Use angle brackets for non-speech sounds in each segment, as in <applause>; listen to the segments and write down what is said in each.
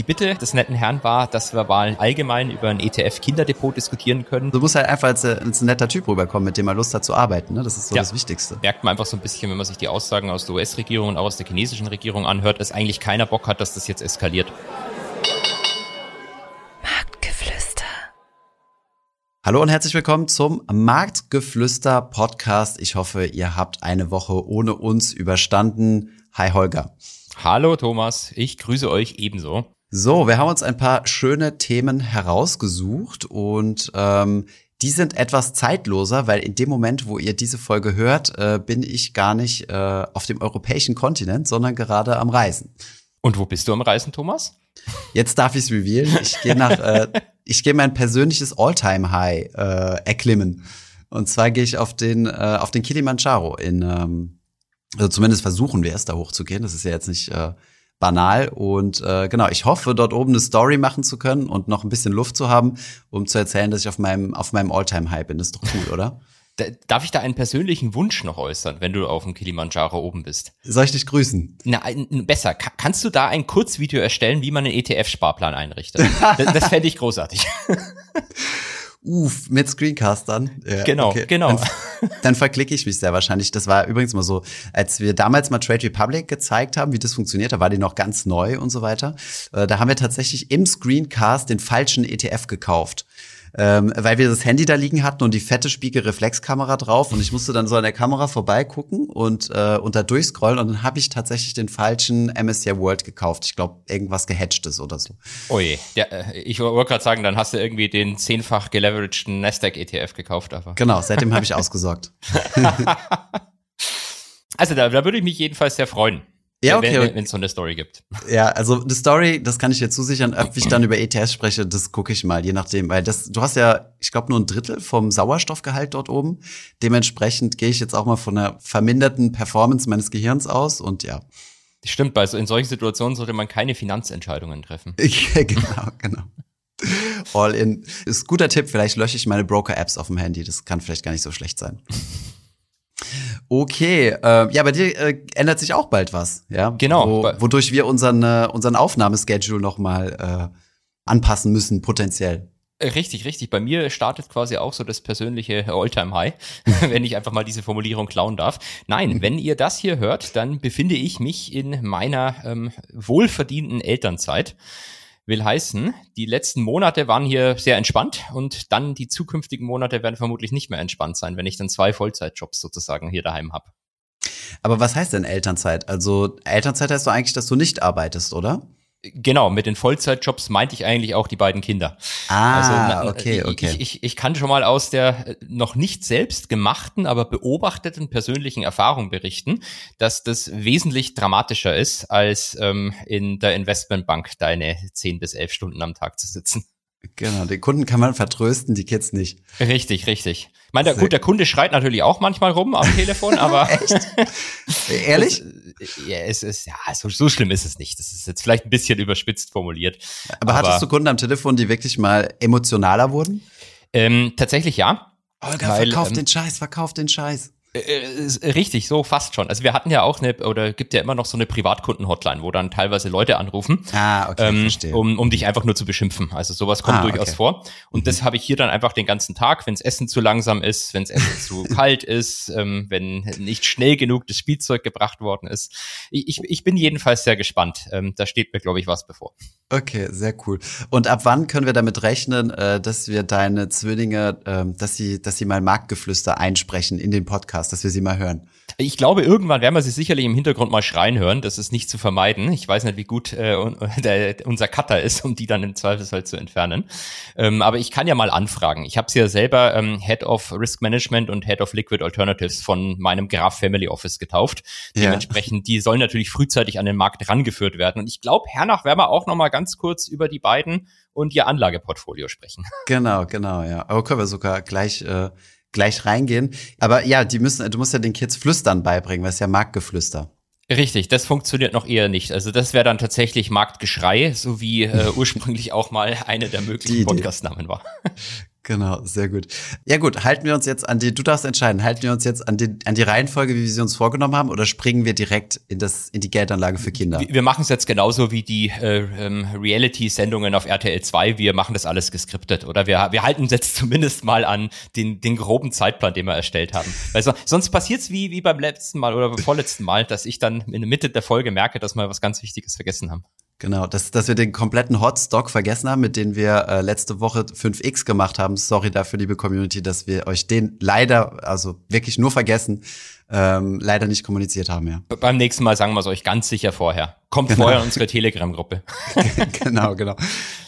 Die Bitte des netten Herrn war, dass wir mal allgemein über ein ETF-Kinderdepot diskutieren können. Du musst halt einfach als, als ein netter Typ rüberkommen, mit dem man Lust hat zu arbeiten. Ne? Das ist so ja. das Wichtigste. Merkt man einfach so ein bisschen, wenn man sich die Aussagen aus der US-Regierung und auch aus der chinesischen Regierung anhört, dass eigentlich keiner Bock hat, dass das jetzt eskaliert. Marktgeflüster. Hallo und herzlich willkommen zum Marktgeflüster Podcast. Ich hoffe, ihr habt eine Woche ohne uns überstanden. Hi Holger. Hallo Thomas, ich grüße euch ebenso. So, wir haben uns ein paar schöne Themen herausgesucht und ähm, die sind etwas zeitloser, weil in dem Moment, wo ihr diese Folge hört, äh, bin ich gar nicht äh, auf dem europäischen Kontinent, sondern gerade am Reisen. Und wo bist du am Reisen, Thomas? Jetzt darf ich es revealen. Ich gehe nach, äh, ich gehe mein persönliches All-Time-High äh, erklimmen. Und zwar gehe ich auf den äh, auf den Kilimanjaro in, ähm, also zumindest versuchen wir es, da hochzugehen. Das ist ja jetzt nicht äh, banal. Und äh, genau, ich hoffe, dort oben eine Story machen zu können und noch ein bisschen Luft zu haben, um zu erzählen, dass ich auf meinem, auf meinem Alltime-High bin. Das ist doch cool, oder? <laughs> Darf ich da einen persönlichen Wunsch noch äußern, wenn du auf dem Kilimanjaro oben bist? Soll ich dich grüßen? Na, besser. Kannst du da ein Kurzvideo erstellen, wie man einen ETF-Sparplan einrichtet? das das fände ich großartig. <laughs> Uff, mit Screencastern. Ja, genau, okay. genau. Dann, dann verklicke ich mich sehr wahrscheinlich. Das war übrigens mal so, als wir damals mal Trade Republic gezeigt haben, wie das funktioniert, da war die noch ganz neu und so weiter. Äh, da haben wir tatsächlich im Screencast den falschen ETF gekauft ähm, weil wir das Handy da liegen hatten und die fette Spiegelreflexkamera drauf und ich musste dann so an der Kamera vorbeigucken und, äh, und da durchscrollen und dann habe ich tatsächlich den falschen MSCI World gekauft. Ich glaube, irgendwas gehatchtes oder so. Ui, ja, äh, ich wollte gerade sagen, dann hast du irgendwie den zehnfach geleveragten Nasdaq ETF gekauft. Aber. Genau, seitdem habe ich ausgesorgt. <laughs> also da, da würde ich mich jedenfalls sehr freuen. Ja, okay. Wenn es so eine Story gibt. <laughs> Ja, also die Story, das kann ich dir zusichern, ob ich dann über ETS spreche, das gucke ich mal, je nachdem. Weil das, du hast ja, ich glaube, nur ein Drittel vom Sauerstoffgehalt dort oben. Dementsprechend gehe ich jetzt auch mal von einer verminderten Performance meines Gehirns aus und ja. Stimmt, bei so, in solchen Situationen sollte man keine Finanzentscheidungen treffen. <laughs> genau, genau. All in. Ist guter Tipp, vielleicht lösche ich meine Broker-Apps auf dem Handy. Das kann vielleicht gar nicht so schlecht sein. Okay, äh, ja, bei dir äh, ändert sich auch bald was, ja? Genau. Wo, wodurch wir unseren, äh, unseren Aufnahmeschedule noch mal äh, anpassen müssen, potenziell. Richtig, richtig. Bei mir startet quasi auch so das persönliche All-Time-High, <laughs> <laughs> wenn ich einfach mal diese Formulierung klauen darf. Nein, wenn ihr das hier hört, dann befinde ich mich in meiner ähm, wohlverdienten Elternzeit. Will heißen, die letzten Monate waren hier sehr entspannt und dann die zukünftigen Monate werden vermutlich nicht mehr entspannt sein, wenn ich dann zwei Vollzeitjobs sozusagen hier daheim habe. Aber was heißt denn Elternzeit? Also Elternzeit heißt doch eigentlich, dass du nicht arbeitest, oder? Genau, mit den Vollzeitjobs meinte ich eigentlich auch die beiden Kinder. Ah, also, okay, okay. Ich, ich, ich kann schon mal aus der äh, noch nicht selbst gemachten, aber beobachteten persönlichen Erfahrung berichten, dass das wesentlich dramatischer ist, als ähm, in der Investmentbank deine zehn bis elf Stunden am Tag zu sitzen. Genau, den Kunden kann man vertrösten, die Kids nicht. Richtig, richtig. Ich meine, der, gut, der Kunde schreit natürlich auch manchmal rum am Telefon, <laughs> aber. Echt? <laughs> Ehrlich? Das, ja, es ist, ja, so, so schlimm ist es nicht. Das ist jetzt vielleicht ein bisschen überspitzt formuliert. Aber, aber hattest du Kunden am Telefon, die wirklich mal emotionaler wurden? Ähm, tatsächlich ja. Olga, weil, verkauf ähm, den Scheiß, verkauf den Scheiß. Äh, äh, richtig, so fast schon. Also wir hatten ja auch eine, oder gibt ja immer noch so eine Privatkunden-Hotline, wo dann teilweise Leute anrufen, ah, okay, ähm, verstehe. um, um dich einfach nur zu beschimpfen. Also sowas kommt ah, durchaus okay. vor. Und mhm. das habe ich hier dann einfach den ganzen Tag, wenn Essen zu langsam ist, wenn Essen zu <laughs> kalt ist, ähm, wenn nicht schnell genug das Spielzeug gebracht worden ist. Ich, ich bin jedenfalls sehr gespannt. Ähm, da steht mir, glaube ich, was bevor. Okay, sehr cool. Und ab wann können wir damit rechnen, äh, dass wir deine Zwillinge, äh, dass sie, dass sie mal Marktgeflüster einsprechen in den Podcast, dass wir sie mal hören? Ich glaube, irgendwann werden wir sie sicherlich im Hintergrund mal schreien hören. Das ist nicht zu vermeiden. Ich weiß nicht, wie gut äh, <laughs> der, unser Cutter ist, um die dann im Zweifelsfall zu entfernen. Ähm, aber ich kann ja mal anfragen. Ich habe sie ja selber ähm, Head of Risk Management und Head of Liquid Alternatives von meinem Graf Family Office getauft. Ja. Dementsprechend, die sollen natürlich frühzeitig an den Markt rangeführt werden. Und ich glaube, hernach werden wir auch noch mal ganz kurz über die beiden und ihr Anlageportfolio sprechen. Genau, genau, ja. Aber können wir sogar gleich äh, gleich reingehen. Aber ja, die müssen, du musst ja den Kids Flüstern beibringen, weil es ja Marktgeflüster. Richtig, das funktioniert noch eher nicht. Also das wäre dann tatsächlich Marktgeschrei, so wie äh, <laughs> ursprünglich auch mal eine der möglichen Podcastnamen war. <laughs> Genau, sehr gut. Ja gut, halten wir uns jetzt an die, du darfst entscheiden, halten wir uns jetzt an die, an die Reihenfolge, wie wir sie uns vorgenommen haben, oder springen wir direkt in, das, in die Geldanlage für Kinder? Wir machen es jetzt genauso wie die äh, ähm, Reality-Sendungen auf RTL 2. Wir machen das alles geskriptet. Oder wir, wir halten uns jetzt <laughs> zumindest mal an den, den groben Zeitplan, den wir erstellt haben. Weil so, sonst passiert's wie, wie beim letzten Mal oder beim vorletzten Mal, dass ich dann in der Mitte der Folge merke, dass wir was ganz Wichtiges vergessen haben. Genau, dass, dass wir den kompletten Hotstock vergessen haben, mit dem wir äh, letzte Woche 5x gemacht haben. Sorry dafür, liebe Community, dass wir euch den leider, also wirklich nur vergessen, ähm, leider nicht kommuniziert haben, ja. Beim nächsten Mal sagen wir es euch ganz sicher vorher. Kommt genau. vorher in unsere Telegram-Gruppe. <laughs> genau, genau.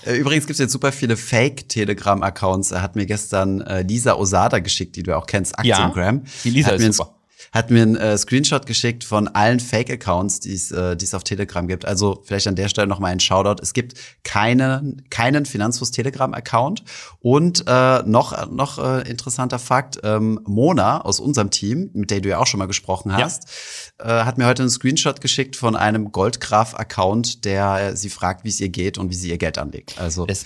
Äh, übrigens gibt es jetzt super viele Fake-Telegram-Accounts. Er hat mir gestern äh, Lisa Osada geschickt, die du auch kennst, Aktiengram. Ja, die Lisa ist super hat mir einen äh, Screenshot geschickt von allen Fake-Accounts, die es äh, die es auf Telegram gibt. Also vielleicht an der Stelle noch mal ein Shoutout. Es gibt keinen keinen Finanzfluss Telegram-Account und äh, noch noch äh, interessanter Fakt: ähm, Mona aus unserem Team, mit der du ja auch schon mal gesprochen hast, ja. äh, hat mir heute einen Screenshot geschickt von einem Goldgraf-Account, der äh, sie fragt, wie es ihr geht und wie sie ihr Geld anlegt. Also es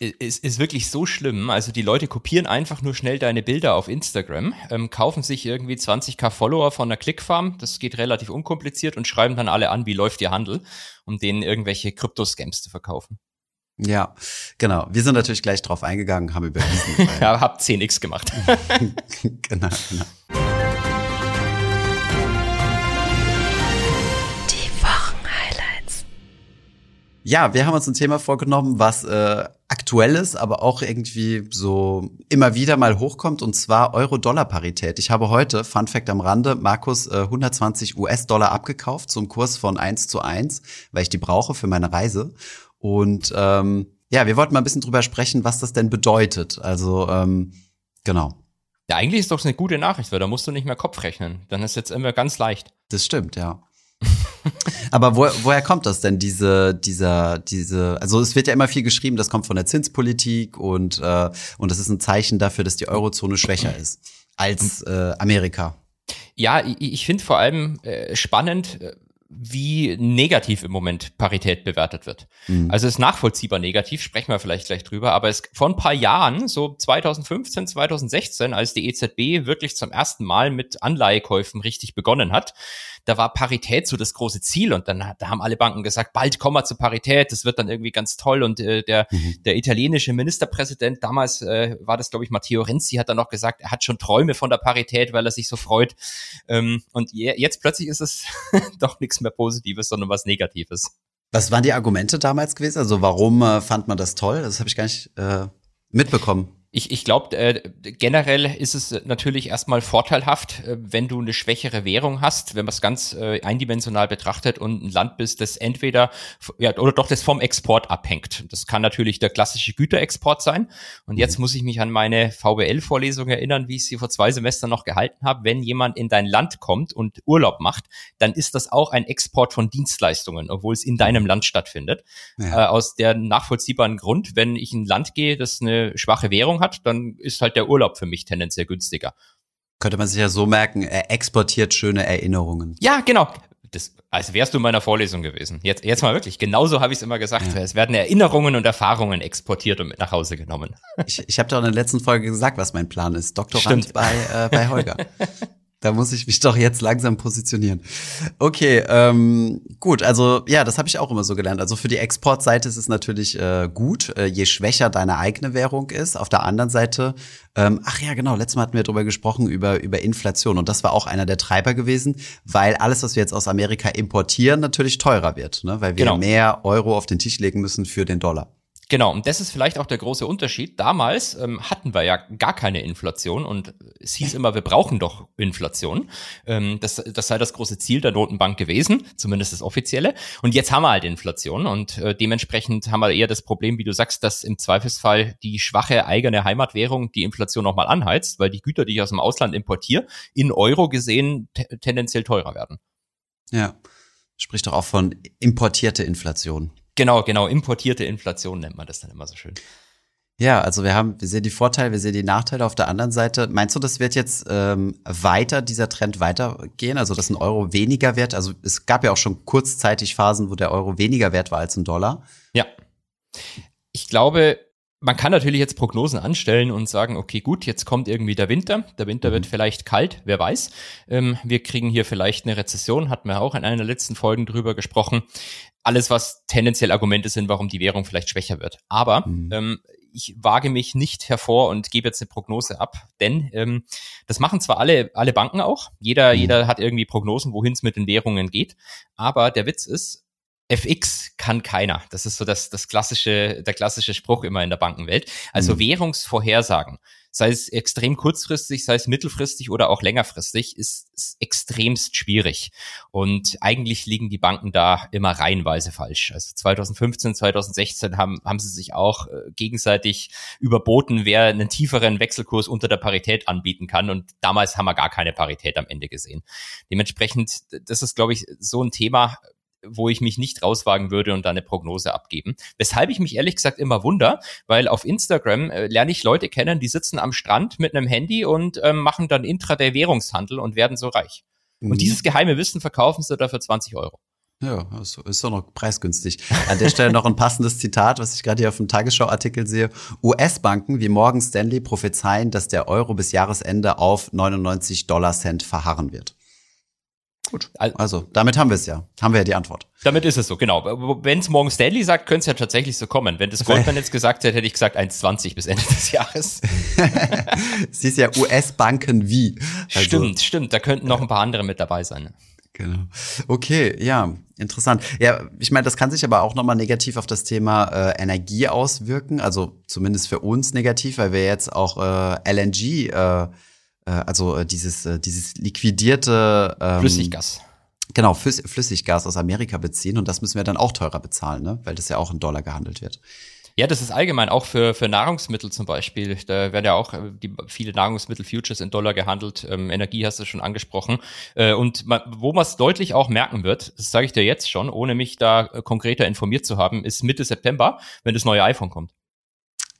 ist, ist wirklich so schlimm. Also die Leute kopieren einfach nur schnell deine Bilder auf Instagram, ähm, kaufen sich irgendwie 20k Follower von der Clickfarm, das geht relativ unkompliziert und schreiben dann alle an, wie läuft ihr Handel, um denen irgendwelche Krypto-Scams zu verkaufen. Ja, genau. Wir sind natürlich gleich drauf eingegangen, haben überwiesen. <laughs> ja, hab 10x gemacht. <laughs> genau, genau. Ja, wir haben uns ein Thema vorgenommen, was äh, aktuell ist, aber auch irgendwie so immer wieder mal hochkommt, und zwar Euro-Dollar-Parität. Ich habe heute, Fun Fact am Rande, Markus äh, 120 US-Dollar abgekauft zum Kurs von 1 zu 1, weil ich die brauche für meine Reise. Und ähm, ja, wir wollten mal ein bisschen drüber sprechen, was das denn bedeutet. Also, ähm, genau. Ja, eigentlich ist doch eine gute Nachricht, weil da musst du nicht mehr Kopf rechnen. Dann ist jetzt immer ganz leicht. Das stimmt, ja. Aber wo, woher kommt das denn, diese, dieser, diese, also es wird ja immer viel geschrieben, das kommt von der Zinspolitik und, äh, und das ist ein Zeichen dafür, dass die Eurozone schwächer ist als äh, Amerika. Ja, ich, ich finde vor allem äh, spannend, äh, wie negativ im Moment Parität bewertet wird. Mhm. Also es ist nachvollziehbar negativ, sprechen wir vielleicht gleich drüber, aber es vor ein paar Jahren, so 2015, 2016, als die EZB wirklich zum ersten Mal mit Anleihekäufen richtig begonnen hat, da war Parität so das große Ziel und dann da haben alle Banken gesagt, bald kommen wir zur Parität, das wird dann irgendwie ganz toll und äh, der, mhm. der italienische Ministerpräsident, damals äh, war das glaube ich Matteo Renzi, hat dann noch gesagt, er hat schon Träume von der Parität, weil er sich so freut ähm, und je, jetzt plötzlich ist es <laughs> doch nichts mehr Positives, sondern was Negatives. Was waren die Argumente damals gewesen? Also warum äh, fand man das toll? Das habe ich gar nicht äh, mitbekommen ich, ich glaube, äh, generell ist es natürlich erstmal vorteilhaft, äh, wenn du eine schwächere Währung hast, wenn man es ganz äh, eindimensional betrachtet und ein Land bist, das entweder ja, oder doch das vom Export abhängt. Das kann natürlich der klassische Güterexport sein. Und jetzt mhm. muss ich mich an meine VWL-Vorlesung erinnern, wie ich sie vor zwei Semestern noch gehalten habe. Wenn jemand in dein Land kommt und Urlaub macht, dann ist das auch ein Export von Dienstleistungen, obwohl es in deinem Land stattfindet. Ja. Äh, aus der nachvollziehbaren Grund, wenn ich in ein Land gehe, das eine schwache Währung hat, hat, dann ist halt der Urlaub für mich tendenziell günstiger. Könnte man sich ja so merken, er exportiert schöne Erinnerungen. Ja, genau. Das, als wärst du in meiner Vorlesung gewesen. Jetzt, jetzt mal wirklich, genauso habe ich es immer gesagt. Ja. Es werden Erinnerungen und Erfahrungen exportiert und mit nach Hause genommen. Ich, ich habe doch in der letzten Folge gesagt, was mein Plan ist. Doktorand bei, äh, bei Holger. <laughs> Da muss ich mich <laughs> doch jetzt langsam positionieren. Okay, ähm, gut, also ja, das habe ich auch immer so gelernt. Also für die Exportseite ist es natürlich äh, gut, äh, je schwächer deine eigene Währung ist. Auf der anderen Seite, ähm, ach ja, genau, letztes Mal hatten wir darüber gesprochen, über, über Inflation. Und das war auch einer der Treiber gewesen, weil alles, was wir jetzt aus Amerika importieren, natürlich teurer wird, ne? weil wir genau. mehr Euro auf den Tisch legen müssen für den Dollar. Genau, und das ist vielleicht auch der große Unterschied. Damals ähm, hatten wir ja gar keine Inflation und es hieß immer, wir brauchen doch Inflation. Ähm, das, das sei das große Ziel der Notenbank gewesen, zumindest das offizielle. Und jetzt haben wir halt Inflation und äh, dementsprechend haben wir eher das Problem, wie du sagst, dass im Zweifelsfall die schwache eigene Heimatwährung die Inflation nochmal anheizt, weil die Güter, die ich aus dem Ausland importiere, in Euro gesehen tendenziell teurer werden. Ja, spricht doch auch von importierte Inflation. Genau, genau. Importierte Inflation nennt man das dann immer so schön. Ja, also wir haben, wir sehen die Vorteile, wir sehen die Nachteile auf der anderen Seite. Meinst du, das wird jetzt ähm, weiter, dieser Trend weitergehen? Also, dass ein Euro weniger wert? Also, es gab ja auch schon kurzzeitig Phasen, wo der Euro weniger wert war als ein Dollar. Ja. Ich glaube, man kann natürlich jetzt Prognosen anstellen und sagen, okay, gut, jetzt kommt irgendwie der Winter. Der Winter mhm. wird vielleicht kalt, wer weiß. Ähm, wir kriegen hier vielleicht eine Rezession, hatten wir auch in einer der letzten Folgen drüber gesprochen. Alles, was tendenziell Argumente sind, warum die Währung vielleicht schwächer wird. Aber mhm. ähm, ich wage mich nicht hervor und gebe jetzt eine Prognose ab, denn ähm, das machen zwar alle, alle Banken auch. Jeder, mhm. jeder hat irgendwie Prognosen, wohin es mit den Währungen geht. Aber der Witz ist, FX kann keiner. Das ist so das, das klassische, der klassische Spruch immer in der Bankenwelt. Also mhm. Währungsvorhersagen, sei es extrem kurzfristig, sei es mittelfristig oder auch längerfristig, ist, ist extremst schwierig. Und eigentlich liegen die Banken da immer reihenweise falsch. Also 2015, 2016 haben, haben sie sich auch äh, gegenseitig überboten, wer einen tieferen Wechselkurs unter der Parität anbieten kann. Und damals haben wir gar keine Parität am Ende gesehen. Dementsprechend, das ist, glaube ich, so ein Thema, wo ich mich nicht rauswagen würde und da eine Prognose abgeben. Weshalb ich mich ehrlich gesagt immer wunder, weil auf Instagram äh, lerne ich Leute kennen, die sitzen am Strand mit einem Handy und ähm, machen dann Intraday-Währungshandel und werden so reich. Mhm. Und dieses geheime Wissen verkaufen sie da für 20 Euro. Ja, also ist doch noch preisgünstig. An der Stelle noch ein passendes Zitat, was ich gerade hier auf dem Tagesschau-Artikel sehe. US-Banken wie Morgan Stanley prophezeien, dass der Euro bis Jahresende auf 99 Dollar Cent verharren wird. Gut. Also, damit haben wir es ja. Haben wir ja die Antwort. Damit ist es so, genau. Wenn es morgen Stanley sagt, könnte es ja tatsächlich so kommen. Wenn das Goldman jetzt gesagt hätte, hätte ich gesagt 1,20 bis Ende des Jahres. <laughs> Sie ist ja US-Banken wie. Also, stimmt, stimmt. Da könnten noch ein paar andere mit dabei sein. Genau. Okay, ja, interessant. Ja, ich meine, das kann sich aber auch nochmal negativ auf das Thema äh, Energie auswirken. Also zumindest für uns negativ, weil wir jetzt auch äh, LNG äh, äh, also äh, dieses, äh, dieses liquidierte ähm, Flüssiggas. Genau, Flüssiggas aus Amerika beziehen und das müssen wir dann auch teurer bezahlen, ne? weil das ja auch in Dollar gehandelt wird. Ja, das ist allgemein auch für, für Nahrungsmittel zum Beispiel. Da werden ja auch die, viele Nahrungsmittel-Futures in Dollar gehandelt. Ähm, Energie hast du schon angesprochen. Äh, und man, wo man es deutlich auch merken wird, das sage ich dir jetzt schon, ohne mich da konkreter informiert zu haben, ist Mitte September, wenn das neue iPhone kommt.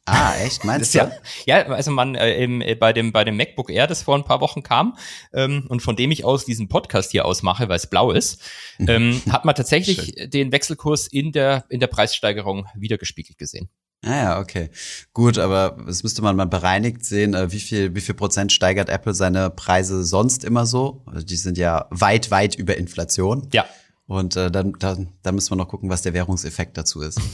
Ah, echt? Meinst du? Ja, ja, also man äh, im, äh, bei dem bei dem MacBook Air, das vor ein paar Wochen kam ähm, und von dem ich aus diesen Podcast hier ausmache, weil es blau ist, mhm. ähm, hat man tatsächlich Schön. den Wechselkurs in der in der Preissteigerung wiedergespiegelt gesehen. Ah ja, okay. Gut, aber das müsste man mal bereinigt sehen, äh, wie viel, wie viel Prozent steigert Apple seine Preise sonst immer so? Also die sind ja weit, weit über Inflation. Ja. Und äh, dann, dann, dann müssen wir noch gucken, was der Währungseffekt dazu ist. <laughs>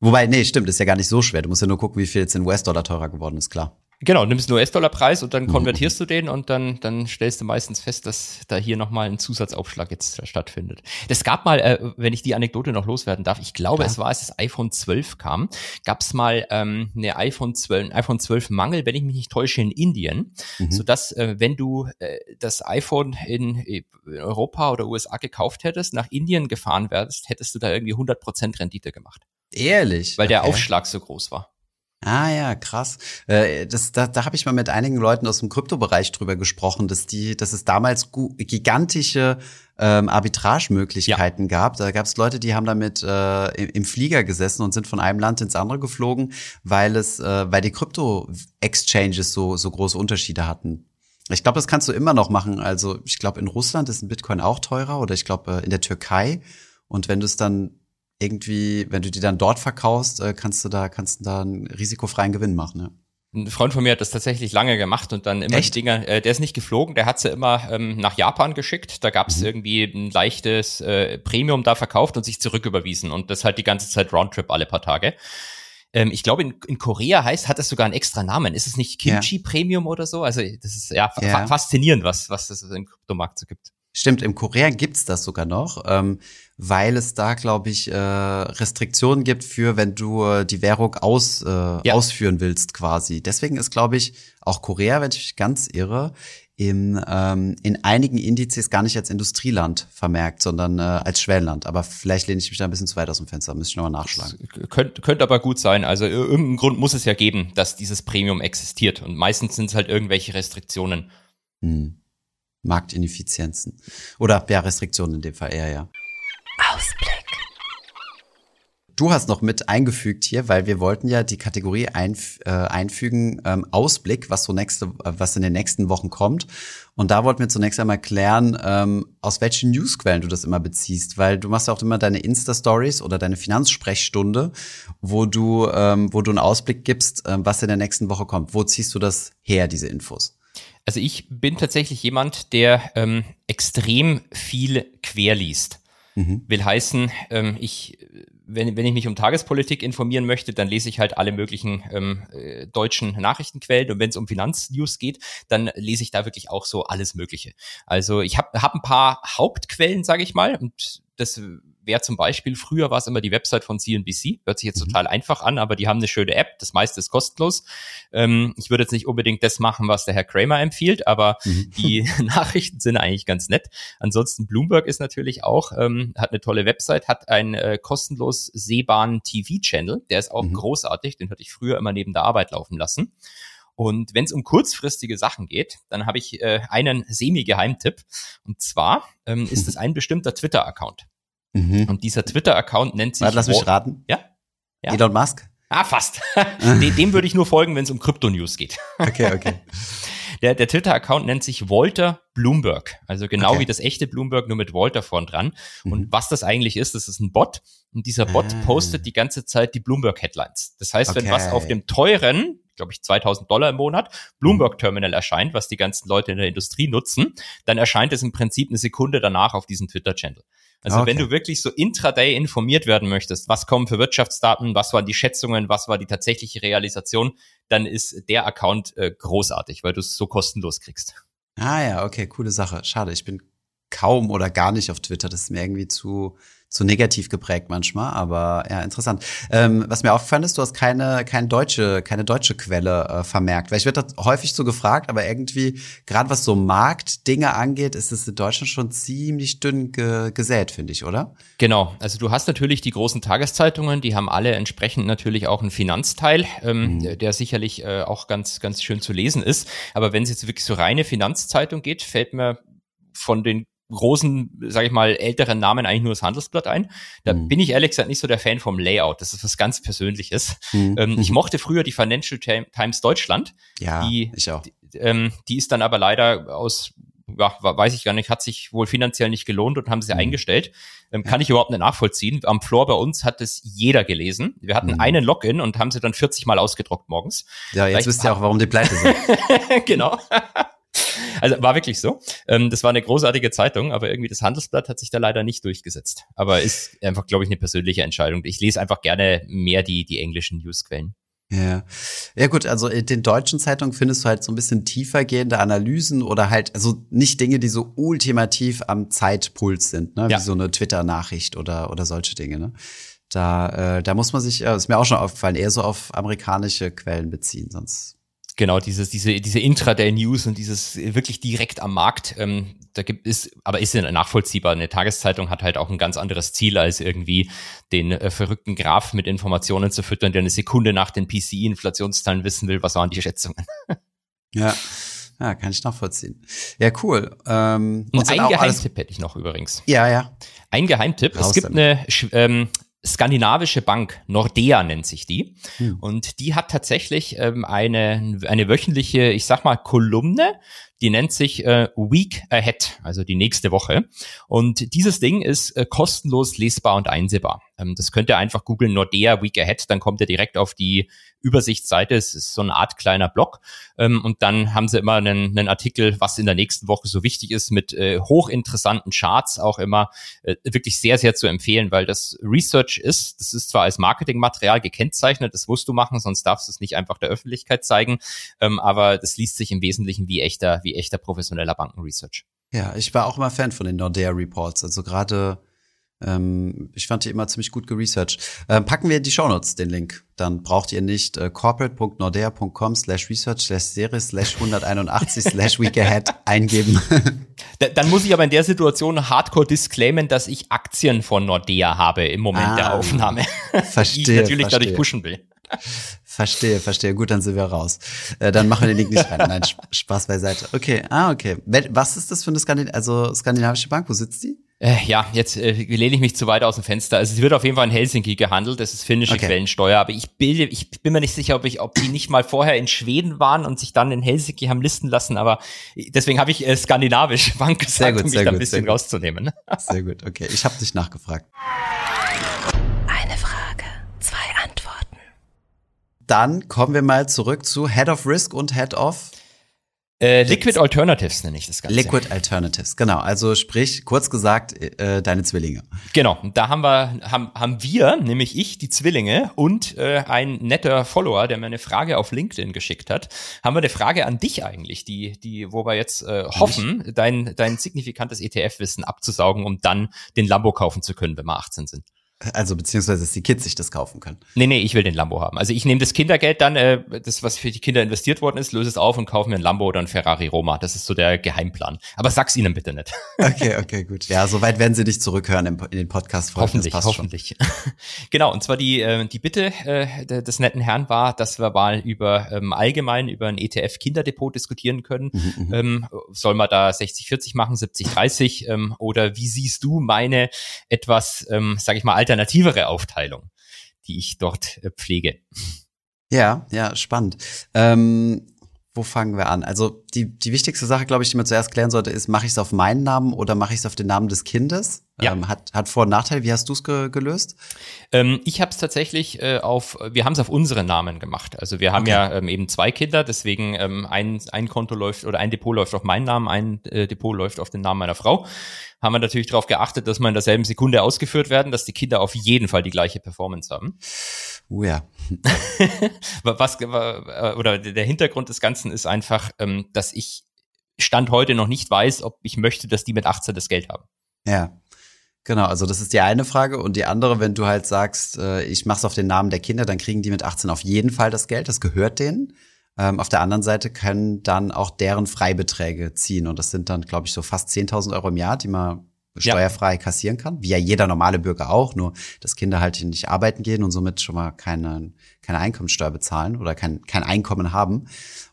Wobei, nee, stimmt, ist ja gar nicht so schwer. Du musst ja nur gucken, wie viel jetzt in US-Dollar teurer geworden ist, klar. Genau, nimmst einen US-Dollar-Preis und dann mhm. konvertierst mhm. du den und dann, dann stellst du meistens fest, dass da hier nochmal ein Zusatzaufschlag jetzt stattfindet. Es gab mal, äh, wenn ich die Anekdote noch loswerden darf, ich glaube, Klar. es war, als das iPhone 12 kam, gab es mal ähm, eine iPhone 12, iPhone 12 Mangel, wenn ich mich nicht täusche, in Indien, mhm. sodass, äh, wenn du äh, das iPhone in, in Europa oder USA gekauft hättest, nach Indien gefahren wärst, hättest du da irgendwie 100% Rendite gemacht. Ehrlich? Weil der Aufschlag so groß war. Ah ja, krass. Äh, das, da da habe ich mal mit einigen Leuten aus dem Kryptobereich drüber gesprochen, dass die, dass es damals gigantische ähm, Arbitragemöglichkeiten ja. gab. Da gab es Leute, die haben damit äh, im Flieger gesessen und sind von einem Land ins andere geflogen, weil es, äh, weil die Krypto-Exchanges so so große Unterschiede hatten. Ich glaube, das kannst du immer noch machen. Also ich glaube, in Russland ist ein Bitcoin auch teurer oder ich glaube äh, in der Türkei. Und wenn du es dann irgendwie, wenn du die dann dort verkaufst, äh, kannst du da, kannst du da einen risikofreien Gewinn machen. Ja. Ein Freund von mir hat das tatsächlich lange gemacht und dann immer Echt? die Dinger, äh, der ist nicht geflogen, der hat sie immer ähm, nach Japan geschickt. Da gab es mhm. irgendwie ein leichtes äh, Premium da verkauft und sich zurücküberwiesen und das halt die ganze Zeit Roundtrip alle paar Tage. Ähm, ich glaube, in, in Korea heißt, hat das sogar einen extra Namen. Ist es nicht Kimchi ja. Premium oder so? Also das ist ja, ja. faszinierend, was, was es im Kryptomarkt so gibt. Stimmt, im Korea gibt's das sogar noch, ähm, weil es da, glaube ich, äh, Restriktionen gibt für, wenn du äh, die Währung aus, äh, ja. ausführen willst, quasi. Deswegen ist, glaube ich, auch Korea, wenn ich mich ganz irre, in, ähm, in einigen Indizes gar nicht als Industrieland vermerkt, sondern äh, als Schwellenland. Aber vielleicht lehne ich mich da ein bisschen zu weit aus dem Fenster, müsste ich nochmal nachschlagen. Könnte könnt aber gut sein. Also irgendeinen Grund muss es ja geben, dass dieses Premium existiert. Und meistens sind es halt irgendwelche Restriktionen. Hm. Marktineffizienzen. Oder ja, Restriktionen in dem Fall eher, ja. Ausblick. du hast noch mit eingefügt hier, weil wir wollten ja die Kategorie einf äh, einfügen, ähm, Ausblick, was so nächste, äh, was in den nächsten Wochen kommt. Und da wollten wir zunächst einmal klären, ähm, aus welchen Newsquellen du das immer beziehst, weil du machst ja auch immer deine Insta-Stories oder deine Finanzsprechstunde, wo du, ähm, wo du einen Ausblick gibst, ähm, was in der nächsten Woche kommt. Wo ziehst du das her, diese Infos? Also ich bin tatsächlich jemand, der ähm, extrem viel quer liest. Mhm. Will heißen, ähm, ich, wenn, wenn ich mich um Tagespolitik informieren möchte, dann lese ich halt alle möglichen ähm, äh, deutschen Nachrichtenquellen. Und wenn es um Finanznews geht, dann lese ich da wirklich auch so alles Mögliche. Also ich habe hab ein paar Hauptquellen, sage ich mal, und das wäre zum Beispiel, früher war es immer die Website von CNBC, hört sich jetzt mhm. total einfach an, aber die haben eine schöne App, das meiste ist kostenlos. Ähm, ich würde jetzt nicht unbedingt das machen, was der Herr Kramer empfiehlt, aber mhm. die <laughs> Nachrichten sind eigentlich ganz nett. Ansonsten Bloomberg ist natürlich auch, ähm, hat eine tolle Website, hat einen äh, kostenlos sehbaren TV-Channel, der ist auch mhm. großartig, den hatte ich früher immer neben der Arbeit laufen lassen. Und wenn es um kurzfristige Sachen geht, dann habe ich äh, einen semi-Geheimtipp. Und zwar ähm, ist es <laughs> ein bestimmter Twitter-Account. Mhm. Und dieser Twitter-Account nennt sich. Warte, lass mich raten. Ja? ja? Elon Musk? Ah, fast. <laughs> dem, würde ich nur folgen, wenn es um Krypto-News geht. <laughs> Okay, okay. Der, der Twitter-Account nennt sich Walter Bloomberg. Also genau okay. wie das echte Bloomberg, nur mit Walter vorn dran. Mhm. Und was das eigentlich ist, das ist ein Bot. Und dieser Bot ah. postet die ganze Zeit die Bloomberg-Headlines. Das heißt, okay. wenn was auf dem teuren, glaube ich, 2000 Dollar im Monat, Bloomberg Terminal erscheint, was die ganzen Leute in der Industrie nutzen, dann erscheint es im Prinzip eine Sekunde danach auf diesem Twitter-Channel. Also okay. wenn du wirklich so intraday informiert werden möchtest, was kommen für Wirtschaftsdaten, was waren die Schätzungen, was war die tatsächliche Realisation, dann ist der Account äh, großartig, weil du es so kostenlos kriegst. Ah ja, okay, coole Sache. Schade, ich bin kaum oder gar nicht auf Twitter. Das ist mir irgendwie zu zu negativ geprägt manchmal, aber ja, interessant. Ähm, was mir aufgefallen ist, du hast keine, keine deutsche, keine deutsche Quelle äh, vermerkt. Weil ich werde häufig so gefragt, aber irgendwie, gerade was so Marktdinge angeht, ist es in Deutschland schon ziemlich dünn ge gesät, finde ich, oder? Genau. Also du hast natürlich die großen Tageszeitungen, die haben alle entsprechend natürlich auch einen Finanzteil, ähm, mhm. der sicherlich äh, auch ganz, ganz schön zu lesen ist. Aber wenn es jetzt wirklich so reine Finanzzeitung geht, fällt mir von den großen, sage ich mal, älteren Namen eigentlich nur das Handelsblatt ein. Da mhm. bin ich ehrlich gesagt nicht so der Fan vom Layout. Das ist was ganz Persönliches. Mhm. Ähm, ich mochte früher die Financial Times Deutschland. Ja, die, ich auch. Die, ähm, die ist dann aber leider aus ja, weiß ich gar nicht, hat sich wohl finanziell nicht gelohnt und haben sie mhm. eingestellt. Ähm, kann ich überhaupt nicht nachvollziehen. Am Floor bei uns hat es jeder gelesen. Wir hatten mhm. einen Login und haben sie dann 40 Mal ausgedruckt morgens. Ja, jetzt Vielleicht wisst ihr auch, warum die pleite sind. <laughs> genau. Also war wirklich so. Ähm, das war eine großartige Zeitung, aber irgendwie das Handelsblatt hat sich da leider nicht durchgesetzt. Aber ist einfach, glaube ich, eine persönliche Entscheidung. Ich lese einfach gerne mehr die, die englischen Newsquellen. Ja. Ja gut, also in den deutschen Zeitungen findest du halt so ein bisschen tiefergehende Analysen oder halt, also nicht Dinge, die so ultimativ am Zeitpuls sind, ne? Ja. Wie so eine Twitter-Nachricht oder, oder solche Dinge, ne? Da, äh, da muss man sich, äh, ist mir auch schon aufgefallen, eher so auf amerikanische Quellen beziehen, sonst Genau, dieses, diese, diese Intraday-News und dieses wirklich direkt am Markt, ähm, da gibt es, aber ist ja nachvollziehbar. Eine Tageszeitung hat halt auch ein ganz anderes Ziel, als irgendwie den äh, verrückten Graph mit Informationen zu füttern, der eine Sekunde nach den PCI-Inflationszahlen wissen will, was waren die Schätzungen. ja. Ja, kann ich nachvollziehen. Ja, cool. Ähm, und ein Geheimtipp hätte ich noch übrigens. Ja, ja. Ein Geheimtipp. Raus es gibt damit. eine ähm, skandinavische Bank, Nordea nennt sich die. Hm. Und die hat tatsächlich ähm, eine, eine wöchentliche, ich sag mal, Kolumne, die nennt sich äh, Week Ahead, also die nächste Woche. Und dieses Ding ist äh, kostenlos lesbar und einsehbar. Ähm, das könnt ihr einfach googeln, Nordea Week Ahead, dann kommt ihr direkt auf die Übersichtsseite. Es ist so eine Art kleiner Blog. Ähm, und dann haben sie immer einen, einen Artikel, was in der nächsten Woche so wichtig ist, mit äh, hochinteressanten Charts auch immer äh, wirklich sehr, sehr zu empfehlen, weil das Research ist, das ist zwar als Marketingmaterial gekennzeichnet, das musst du machen, sonst darfst du es nicht einfach der Öffentlichkeit zeigen, ähm, aber das liest sich im Wesentlichen wie echter, wie echter professioneller Bankenresearch. Ja, ich war auch immer Fan von den Nordea Reports. Also gerade ähm, ich fand die immer ziemlich gut geresearched. Ähm, packen wir in die Shownotes den Link. Dann braucht ihr nicht äh, corporate.nordea.com slash research slash serie slash 181 <laughs> slash week ahead eingeben. da, dann muss ich aber in der Situation hardcore disclaimen, dass ich Aktien von Nordea habe im Moment ah, der Aufnahme. Verstehe. <laughs> die ich natürlich verstehe. dadurch pushen will. Verstehe, verstehe. Gut, dann sind wir raus. Äh, dann machen wir den Link nicht rein. Nein, <laughs> Spaß beiseite. Okay, ah, okay. Was ist das für eine Skandin also skandinavische Bank? Wo sitzt die? Äh, ja, jetzt äh, lehne ich mich zu weit aus dem Fenster. Also es wird auf jeden Fall in Helsinki gehandelt, das ist finnische okay. Quellensteuer, aber ich bilde, ich bin mir nicht sicher, ob ich, ob die nicht mal vorher in Schweden waren und sich dann in Helsinki haben listen lassen, aber deswegen habe ich äh, skandinavisch Bank gesagt, sehr gut, um mich da ein bisschen rauszunehmen. <laughs> Sehr gut, okay. Ich habe dich nachgefragt. Eine Frage, zwei Antworten. Dann kommen wir mal zurück zu Head of Risk und Head of äh, Liquid Alternatives nenne ich das Ganze. Liquid Alternatives, genau. Also sprich, kurz gesagt, äh, deine Zwillinge. Genau, da haben wir, haben, haben wir, nämlich ich, die Zwillinge und äh, ein netter Follower, der mir eine Frage auf LinkedIn geschickt hat, haben wir eine Frage an dich eigentlich, die, die, wo wir jetzt äh, hoffen, dein, dein signifikantes ETF-Wissen abzusaugen, um dann den Lambo kaufen zu können, wenn wir 18 sind. Also beziehungsweise, dass die Kids sich das kaufen können. Nee, nee, ich will den Lambo haben. Also ich nehme das Kindergeld dann, äh, das, was für die Kinder investiert worden ist, löse es auf und kaufe mir ein Lambo oder ein Ferrari Roma. Das ist so der Geheimplan. Aber sag's ihnen bitte nicht. <laughs> Okay, okay, gut. Ja, soweit werden sie dich zurückhören im, in den podcast -Folgen. Hoffentlich, hoffentlich. <laughs> genau, und zwar die, äh, die Bitte äh, des netten Herrn war, dass wir mal über ähm, allgemein über ein ETF-Kinderdepot diskutieren können. Mhm, mhm, ähm, soll man da 60-40 machen, 70-30? Ähm, oder wie siehst du meine etwas, ähm, sag ich mal, alternativere Aufteilung, die ich dort äh, pflege. Ja, ja, spannend. Ähm, wo fangen wir an? Also die, die wichtigste Sache, glaube ich, die man zuerst klären sollte, ist, mache ich es auf meinen Namen oder mache ich es auf den Namen des Kindes? Ja. Ähm, hat, hat Vor- und Nachteil. Wie hast du es ge gelöst? Ähm, ich habe es tatsächlich äh, auf, wir haben es auf unsere Namen gemacht. Also wir haben okay. ja ähm, eben zwei Kinder, deswegen ähm, ein, ein Konto läuft oder ein Depot läuft auf meinen Namen, ein äh, Depot läuft auf den Namen meiner Frau. Haben wir natürlich darauf geachtet, dass wir in derselben Sekunde ausgeführt werden, dass die Kinder auf jeden Fall die gleiche Performance haben. Oh ja. <laughs> Was, äh, oder der Hintergrund des Ganzen ist einfach, ähm, dass ich Stand heute noch nicht weiß, ob ich möchte, dass die mit 18 das Geld haben. Ja. Genau, also das ist die eine Frage. Und die andere, wenn du halt sagst, äh, ich mach's auf den Namen der Kinder, dann kriegen die mit 18 auf jeden Fall das Geld, das gehört denen. Ähm, auf der anderen Seite können dann auch deren Freibeträge ziehen. Und das sind dann, glaube ich, so fast 10.000 Euro im Jahr, die man steuerfrei ja. kassieren kann, wie ja jeder normale Bürger auch, nur dass Kinder halt nicht arbeiten gehen und somit schon mal keine, keine Einkommensteuer bezahlen oder kein, kein Einkommen haben.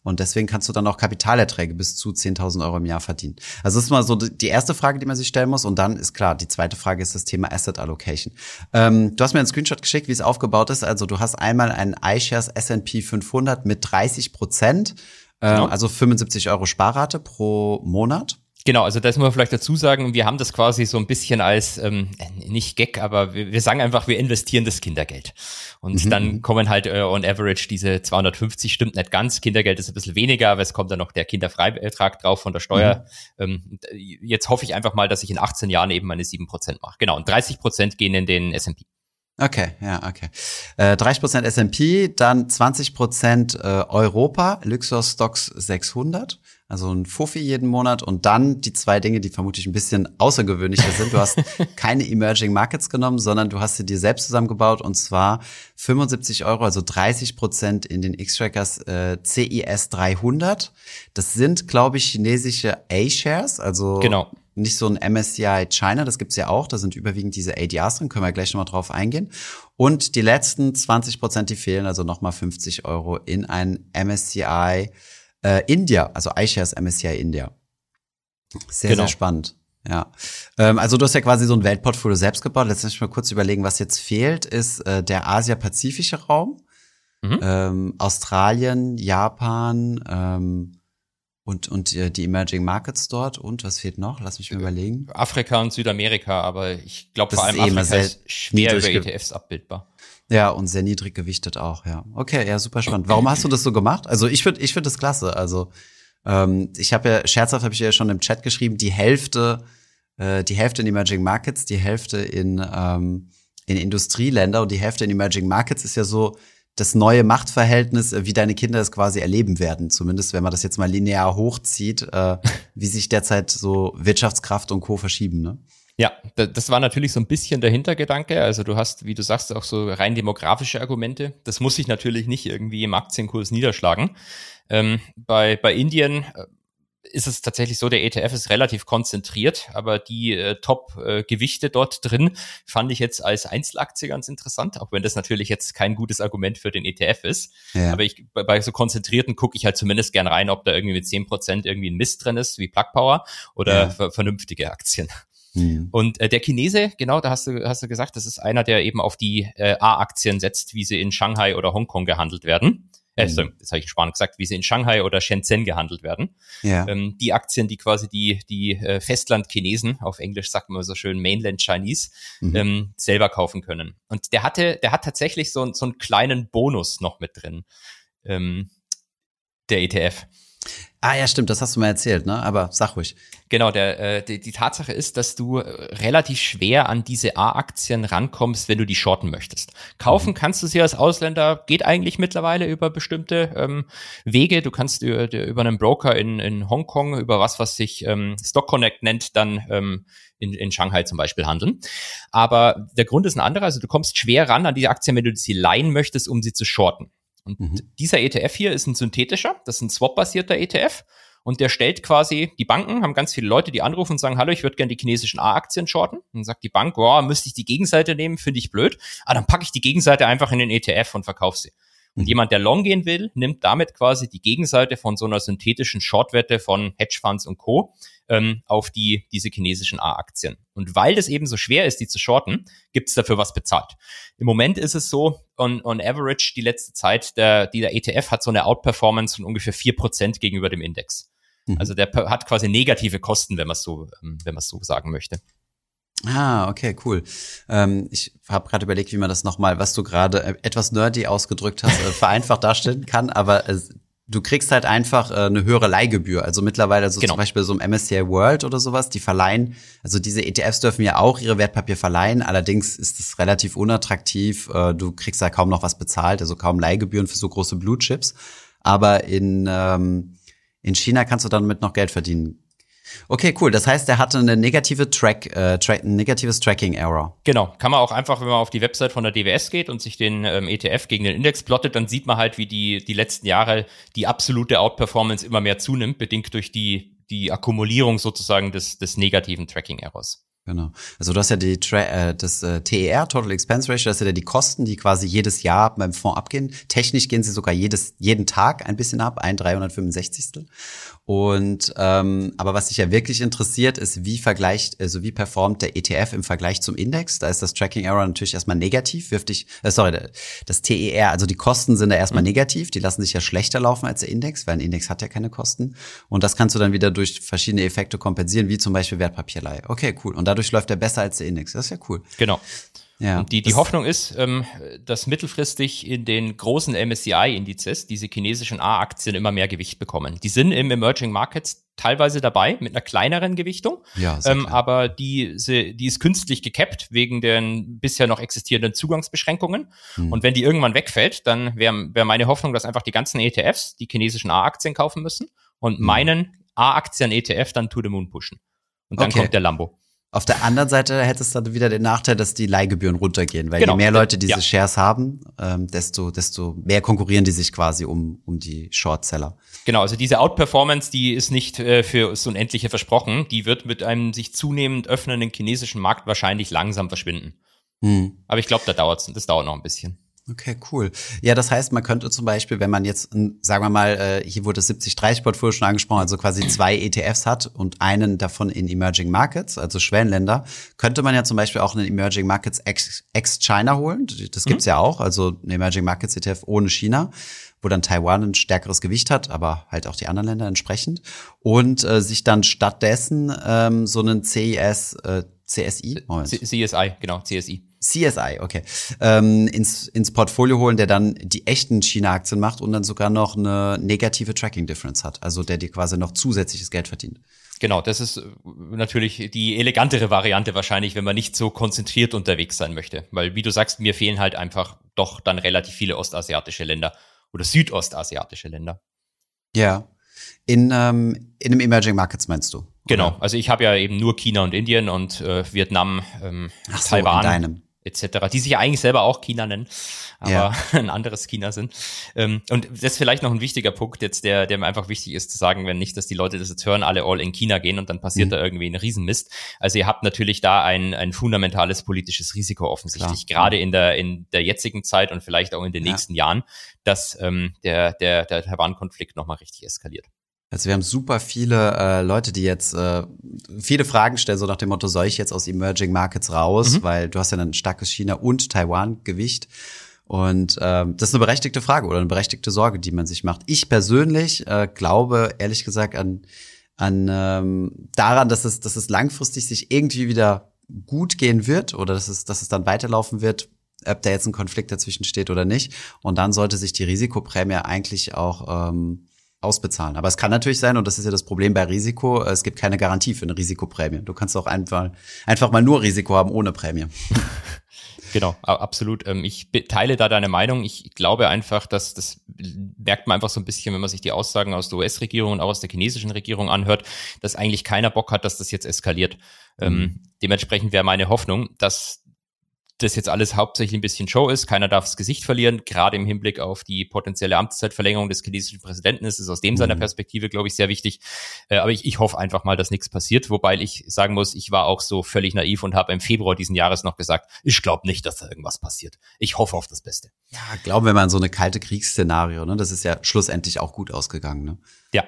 Und deswegen kannst du dann auch Kapitalerträge bis zu 10.000 Euro im Jahr verdienen. Also das ist mal so die erste Frage, die man sich stellen muss. Und dann ist klar, die zweite Frage ist das Thema Asset Allocation. Ähm, du hast mir einen Screenshot geschickt, wie es aufgebaut ist. Also du hast einmal einen iShares S&P 500 mit 30 Prozent, äh, genau. also 75 Euro Sparrate pro Monat. Genau, also das muss man vielleicht dazu sagen, wir haben das quasi so ein bisschen als, ähm, nicht Gag, aber wir, wir sagen einfach, wir investieren das Kindergeld. Und mhm. dann mhm. kommen halt äh, on average diese 250, stimmt nicht ganz, Kindergeld ist ein bisschen weniger, aber es kommt dann noch der Kinderfreibetrag drauf von der Steuer. Mhm. Ähm, jetzt hoffe ich einfach mal, dass ich in 18 Jahren eben meine 7% mache. Genau, und 30% gehen in den S&P. Okay, ja, okay. Äh, 30% S&P, dann 20% äh, Europa, Luxor Stocks 600 also ein Fuffi jeden Monat und dann die zwei Dinge, die vermutlich ein bisschen außergewöhnlicher sind. Du hast <laughs> keine Emerging Markets genommen, sondern du hast sie dir selbst zusammengebaut und zwar 75 Euro, also 30 Prozent in den X-Trackers äh, CIS 300. Das sind, glaube ich, chinesische A-Shares, also genau. nicht so ein MSCI China, das gibt's ja auch, da sind überwiegend diese ADRs drin, können wir gleich nochmal drauf eingehen. Und die letzten 20 Prozent, die fehlen, also nochmal 50 Euro in ein MSCI äh, India, also iShares MSCI India. Sehr, genau. sehr spannend. Ja, ähm, also du hast ja quasi so ein Weltportfolio selbst gebaut. Jetzt muss ich mal kurz überlegen, was jetzt fehlt, ist äh, der Asia-Pazifische Raum, mhm. ähm, Australien, Japan ähm, und und äh, die Emerging Markets dort und was fehlt noch? Lass mich mal überlegen. Afrika und Südamerika, aber ich glaube vor allem ist eh Afrika ist schwer über ETFs abbildbar. Ja, und sehr niedrig gewichtet auch, ja. Okay, ja, super spannend. Warum hast du das so gemacht? Also ich finde ich finde das klasse. Also ähm, ich habe ja, scherzhaft habe ich ja schon im Chat geschrieben, die Hälfte, äh, die Hälfte in Emerging Markets, die Hälfte in, ähm, in Industrieländer und die Hälfte in Emerging Markets ist ja so das neue Machtverhältnis, äh, wie deine Kinder es quasi erleben werden. Zumindest wenn man das jetzt mal linear hochzieht, äh, wie sich derzeit so Wirtschaftskraft und Co. verschieben, ne? Ja, das war natürlich so ein bisschen der Hintergedanke. Also du hast, wie du sagst, auch so rein demografische Argumente. Das muss sich natürlich nicht irgendwie im Aktienkurs niederschlagen. Ähm, bei, bei Indien äh, ist es tatsächlich so, der ETF ist relativ konzentriert, aber die äh, Top-Gewichte äh, dort drin fand ich jetzt als Einzelaktie ganz interessant, auch wenn das natürlich jetzt kein gutes Argument für den ETF ist. Ja. Aber ich, bei, bei so konzentrierten gucke ich halt zumindest gern rein, ob da irgendwie mit zehn Prozent irgendwie ein Mist drin ist, wie Plug Power oder ja. vernünftige Aktien. Mhm. Und äh, der Chinese, genau, da hast du, hast du gesagt, das ist einer, der eben auf die äh, A-Aktien setzt, wie sie in Shanghai oder Hongkong gehandelt werden. Äh, sorry, das habe ich in Spanisch gesagt, wie sie in Shanghai oder Shenzhen gehandelt werden. Ja. Ähm, die Aktien, die quasi die, die äh, Festland-Chinesen, auf Englisch sagt man so schön Mainland Chinese, Mhm. ähm, selber kaufen können. Und der hatte, der hat tatsächlich so, so einen kleinen Bonus noch mit drin. Ähm, der ETF. Ah ja, stimmt, das hast du mal erzählt, ne? Aber sag ruhig. Genau, der, äh, die, die Tatsache ist, dass du äh, relativ schwer an diese A-Aktien rankommst, wenn du die shorten möchtest. Kaufen kannst du sie als Ausländer, geht eigentlich mittlerweile über bestimmte ähm, Wege. Du kannst über, über einen Broker in, in Hongkong, über was, was sich ähm, Stock Connect nennt, dann ähm, in, in Shanghai zum Beispiel handeln. Aber der Grund ist ein anderer. Also du kommst schwer ran an diese Aktien, wenn du sie leihen möchtest, um sie zu shorten. Und Mhm. dieser ETF hier ist ein synthetischer, das ist ein Swap-basierter ETF. Und der stellt quasi, die Banken haben ganz viele Leute, die anrufen und sagen, hallo, ich würde gerne die chinesischen A-Aktien shorten. Und dann sagt die Bank, boah, müsste ich die Gegenseite nehmen, finde ich blöd. Ah, dann packe ich die Gegenseite einfach in den ETF und verkaufe sie. Und Mhm. jemand, der long gehen will, nimmt damit quasi die Gegenseite von so einer synthetischen Shortwette von Hedgefonds und Co. Ähm, auf die, diese chinesischen A-Aktien. Und weil das eben so schwer ist, die zu shorten, gibt es dafür was bezahlt. Im Moment ist es so, on, on average, die letzte Zeit, der, die der ETF hat so eine Outperformance von ungefähr vier Prozent gegenüber dem Index. Mhm. Also der hat quasi negative Kosten, wenn man es so, ähm, wenn man es so sagen möchte. Ah, okay, cool. Ähm, ich habe gerade überlegt, wie man das nochmal, was du gerade äh, etwas nerdy ausgedrückt hast, äh, vereinfacht darstellen <laughs> kann, aber äh, du kriegst halt einfach äh, eine höhere Leihgebühr. Also mittlerweile, also Genau. zum Beispiel so im MSCI World oder sowas, die verleihen, also diese ETFs dürfen ja auch ihre Wertpapier verleihen, allerdings ist es relativ unattraktiv. Äh, du kriegst da kaum noch was bezahlt, also kaum Leihgebühren für so große Blue Chips. Aber in, ähm, in China kannst du damit noch Geld verdienen. Okay, cool. Das heißt, er hatte eine negative Track, äh, tra ein negatives Tracking Error. Genau, kann man auch einfach, wenn man auf die Website von der DWS geht und sich den ähm, ETF gegen den Index plottet, dann sieht man halt, wie die, die letzten Jahre die absolute Outperformance immer mehr zunimmt, bedingt durch die, die Akkumulierung sozusagen des, des negativen Tracking-Errors. Genau. Also du hast ja die Tra äh, das äh, TER, Total Expense Ratio, das sind ja die Kosten, die quasi jedes Jahr beim Fonds abgehen. Technisch gehen sie sogar jedes jeden Tag ein bisschen ab, ein 365. Und ähm, aber was dich ja wirklich interessiert, ist, wie vergleicht, also wie performt der ETF im Vergleich zum Index? Da ist das Tracking Error natürlich erstmal negativ, wirft dich, äh, sorry, das TER, also die Kosten sind da erstmal negativ, die lassen sich ja schlechter laufen als der Index, weil ein Index hat ja keine Kosten. Und das kannst du dann wieder durch verschiedene Effekte kompensieren, wie zum Beispiel Wertpapierleihe. Okay, cool. Und dadurch läuft er besser als der Index. Das ist ja cool. Genau. Ja. Und die, die Hoffnung ist, ähm, dass mittelfristig in den großen MSCI-Indizes diese chinesischen A-Aktien immer mehr Gewicht bekommen. Die sind im Emerging Markets teilweise dabei mit einer kleineren Gewichtung, Ja, ähm, aber die, sie- die ist künstlich gekappt wegen den bisher noch existierenden Zugangsbeschränkungen. Hm. Und wenn die irgendwann wegfällt, dann wäre wär meine Hoffnung, dass einfach die ganzen ETFs die chinesischen A-Aktien kaufen müssen und Hm. meinen A-Aktien-ETF dann to the moon pushen. Und dann Okay. kommt der Lambo. Auf der anderen Seite hätte es dann wieder den Nachteil, dass die Leihgebühren runtergehen, weil Genau. je mehr Leute diese Ja. Shares haben, ähm, desto, desto mehr konkurrieren die sich quasi um, um die Shortseller. Genau, also diese Outperformance, die ist nicht äh, für das Unendliche versprochen. Die wird mit einem sich zunehmend öffnenden chinesischen Markt wahrscheinlich langsam verschwinden. Hm. Aber ich glaube, da dauert's, das dauert noch ein bisschen. Okay, cool. Ja, das heißt, man könnte zum Beispiel, wenn man jetzt, sagen wir mal, äh, hier wurde das 70-30-Portfolio schon angesprochen, also quasi zwei ETFs hat und einen davon in Emerging Markets, also Schwellenländer, könnte man ja zum Beispiel auch einen Emerging Markets ex- ex-China holen. Das gibt's ja auch, also ein Emerging Markets ETF ohne China wo dann Taiwan ein stärkeres Gewicht hat, aber halt auch die anderen Länder entsprechend. Und äh, sich dann stattdessen ähm, so einen CIS, äh, CSI, Moment. C CSI, genau, CSI. CSI, okay, ähm, ins, ins Portfolio holen, der dann die echten China-Aktien macht und dann sogar noch eine negative Tracking Difference hat. Also der dir quasi noch zusätzliches Geld verdient. Genau, das ist äh, natürlich die elegantere Variante wahrscheinlich, wenn man nicht so konzentriert unterwegs sein möchte. Weil, wie du sagst, mir fehlen halt einfach doch dann relativ viele ostasiatische Länder oder südostasiatische Länder. Ja. In, ähm, in einem Emerging Markets meinst du? Genau, also ich habe ja eben nur China und Indien und äh, Vietnam, ähm, Ach so, in Taiwan. deinem. Etc., die sich ja eigentlich selber auch China nennen, aber Ja. <laughs> ein anderes China sind. Ähm, und das ist vielleicht noch ein wichtiger Punkt jetzt, der, der mir einfach wichtig ist zu sagen, wenn nicht, dass die Leute das jetzt hören, alle all in China gehen und dann passiert Mhm. da irgendwie ein Riesenmist. Also ihr habt natürlich da ein, ein fundamentales politisches Risiko offensichtlich, Klar. gerade in der, in der jetzigen Zeit und vielleicht auch in den Ja. nächsten Jahren, dass ähm, der, der, der Taiwan-Konflikt nochmal richtig eskaliert. Also wir haben super viele äh, Leute, die jetzt äh, viele Fragen stellen, so nach dem Motto, soll ich jetzt aus Emerging Markets raus? Mhm. Weil du hast ja ein starkes China- und Taiwan-Gewicht. Und ähm, das ist eine berechtigte Frage oder eine berechtigte Sorge, die man sich macht. Ich persönlich äh, glaube, ehrlich gesagt, an, an ähm, daran, dass es, dass es langfristig sich irgendwie wieder gut gehen wird oder dass es, dass es dann weiterlaufen wird, ob da jetzt ein Konflikt dazwischen steht oder nicht. Und dann sollte sich die Risikoprämie eigentlich auch ähm, ausbezahlen. Aber es kann natürlich sein, und das ist ja das Problem bei Risiko, es gibt keine Garantie für eine Risikoprämie. Du kannst auch einfach, einfach mal nur Risiko haben ohne Prämie. <laughs> Genau, absolut. Ähm, ich teile da deine Meinung. Ich glaube einfach, dass das merkt man einfach so ein bisschen, wenn man sich die Aussagen aus der US-Regierung und auch aus der chinesischen Regierung anhört, dass eigentlich keiner Bock hat, dass das jetzt eskaliert. Ähm, mhm. dementsprechend wäre meine Hoffnung, dass das jetzt alles hauptsächlich ein bisschen Show ist. Keiner darf das Gesicht verlieren. Gerade im Hinblick auf die potenzielle Amtszeitverlängerung des chinesischen Präsidenten ist es aus dem mhm. seiner Perspektive, glaube ich, sehr wichtig. Äh, aber ich, ich hoffe einfach mal, dass nichts passiert. Wobei ich sagen muss, ich war auch so völlig naiv und habe im Februar diesen Jahres noch gesagt, ich glaube nicht, dass da irgendwas passiert. Ich hoffe auf das Beste. Ja, glauben wir mal an so eine kalte Kriegsszenario. Ne? Das ist ja schlussendlich auch gut ausgegangen. Ne? Ja.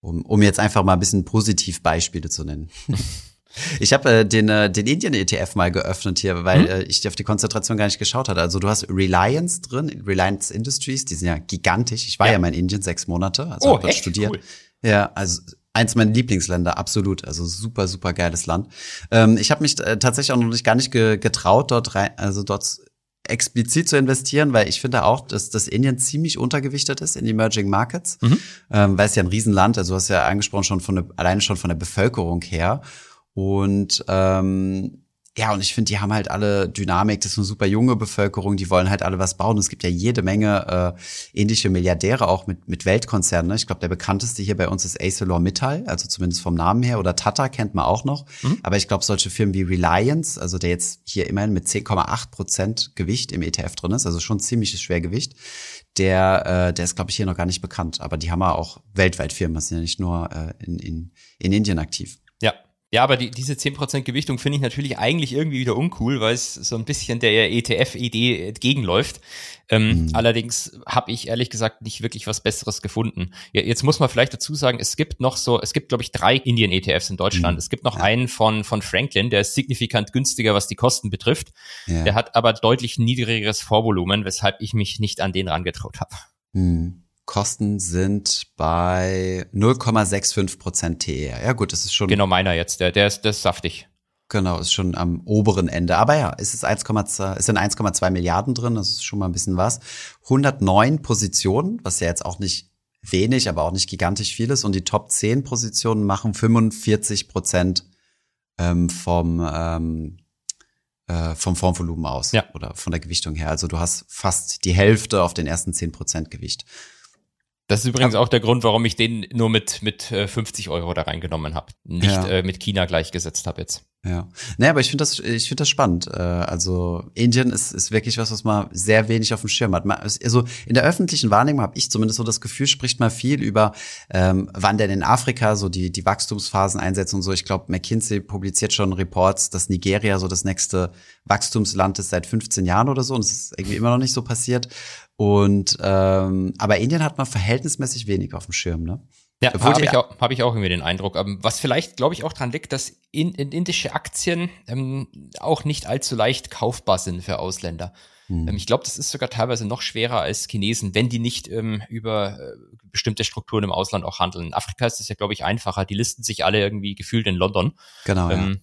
Um, um jetzt einfach mal ein bisschen positiv Beispiele zu nennen. <laughs> Ich habe äh, den, äh, den Indien-ETF mal geöffnet hier, weil mhm. äh, ich auf die Konzentration gar nicht geschaut hatte. Also du hast Reliance drin, Reliance Industries, die sind ja gigantisch. Ich war ja, ja mal in Indien sechs Monate, also oh, habe dort studiert. Cool. Ja, also eins meiner Lieblingsländer, absolut. Also super, super geiles Land. Ähm, ich habe mich äh, tatsächlich auch noch nicht gar nicht ge getraut, dort rein, also dort explizit zu investieren, weil ich finde auch, dass das Indien ziemlich untergewichtet ist in Emerging Markets, mhm. ähm, weil es ja ein Riesenland, also du hast ja angesprochen schon von der, alleine schon von der Bevölkerung her. Und ähm, ja, und ich finde, die haben halt alle Dynamik, das ist eine super junge Bevölkerung, die wollen halt alle was bauen. es gibt ja jede Menge äh, ähnliche Milliardäre auch mit, mit Weltkonzernen. Ne? Ich glaube, der bekannteste hier bei uns ist ArcelorMittal, also zumindest vom Namen her, oder Tata kennt man auch noch. Mhm. Aber ich glaube, solche Firmen wie Reliance, also der jetzt hier immerhin mit 10,8 Prozent Gewicht im ETF drin ist, also schon ziemliches Schwergewicht, der, äh, der ist, glaube ich, hier noch gar nicht bekannt. Aber die haben ja auch weltweit Firmen, das sind ja nicht nur äh, in, in, in Indien aktiv. Ja, aber die, diese 10% Gewichtung finde ich natürlich eigentlich irgendwie wieder uncool, weil es so ein bisschen der ETF-Idee entgegenläuft. Ähm, mhm. Allerdings habe ich ehrlich gesagt nicht wirklich was Besseres gefunden. Ja, jetzt muss man vielleicht dazu sagen, es gibt noch so, es gibt glaube ich drei Indien-ETFs in Deutschland. Mhm. Es gibt noch ja. einen von, von Franklin, der ist signifikant günstiger, was die Kosten betrifft. Ja. Der hat aber deutlich niedrigeres Vorvolumen, weshalb ich mich nicht an den rangetraut habe. Mhm. Kosten sind bei 0,65 Prozent TER. Ja gut, das ist schon. Genau meiner jetzt, der, der ist, der ist saftig. Genau, ist schon am oberen Ende. Aber ja, es ist 1,2, es sind 1,2 Milliarden drin, das ist schon mal ein bisschen was. 109 Positionen, was ja jetzt auch nicht wenig, aber auch nicht gigantisch viel ist. Und die Top 10 Positionen machen 45 Prozent ähm, vom, ähm, äh, vom Formvolumen aus. Ja. Oder von der Gewichtung her. Also du hast fast die Hälfte auf den ersten 10 Prozent Gewicht. Das ist übrigens auch der Grund, warum ich den nur mit, mit 50 äh, Euro da reingenommen habe. Nicht ja. äh, mit China gleichgesetzt habe jetzt. Ja. Naja, aber ich finde das, ich finde das spannend. Äh, also Indien ist, ist wirklich was, was man sehr wenig auf dem Schirm hat. Also in der öffentlichen Wahrnehmung habe ich zumindest so das Gefühl, spricht man viel über, ähm, wann denn in Afrika so die, die Wachstumsphasen einsetzen und so. Ich glaube, McKinsey publiziert schon Reports, dass Nigeria so das nächste Wachstumsland ist seit 15 Jahren oder so und es ist irgendwie immer noch nicht so passiert. Und ähm, aber Indien hat man verhältnismäßig wenig auf dem Schirm, ne? Ja, habe ich, auch, hab ich auch irgendwie den Eindruck. Ähm, was vielleicht, glaube ich, auch dran liegt, dass in, in indische Aktien ähm, auch nicht allzu leicht kaufbar sind für Ausländer. Hm. Ähm, ich glaube, das ist sogar teilweise noch schwerer als Chinesen, wenn die nicht ähm, über äh, bestimmte Strukturen im Ausland auch handeln. In Afrika ist das ja, glaube ich, einfacher. Die listen sich alle irgendwie gefühlt in London. Genau. Ähm, ja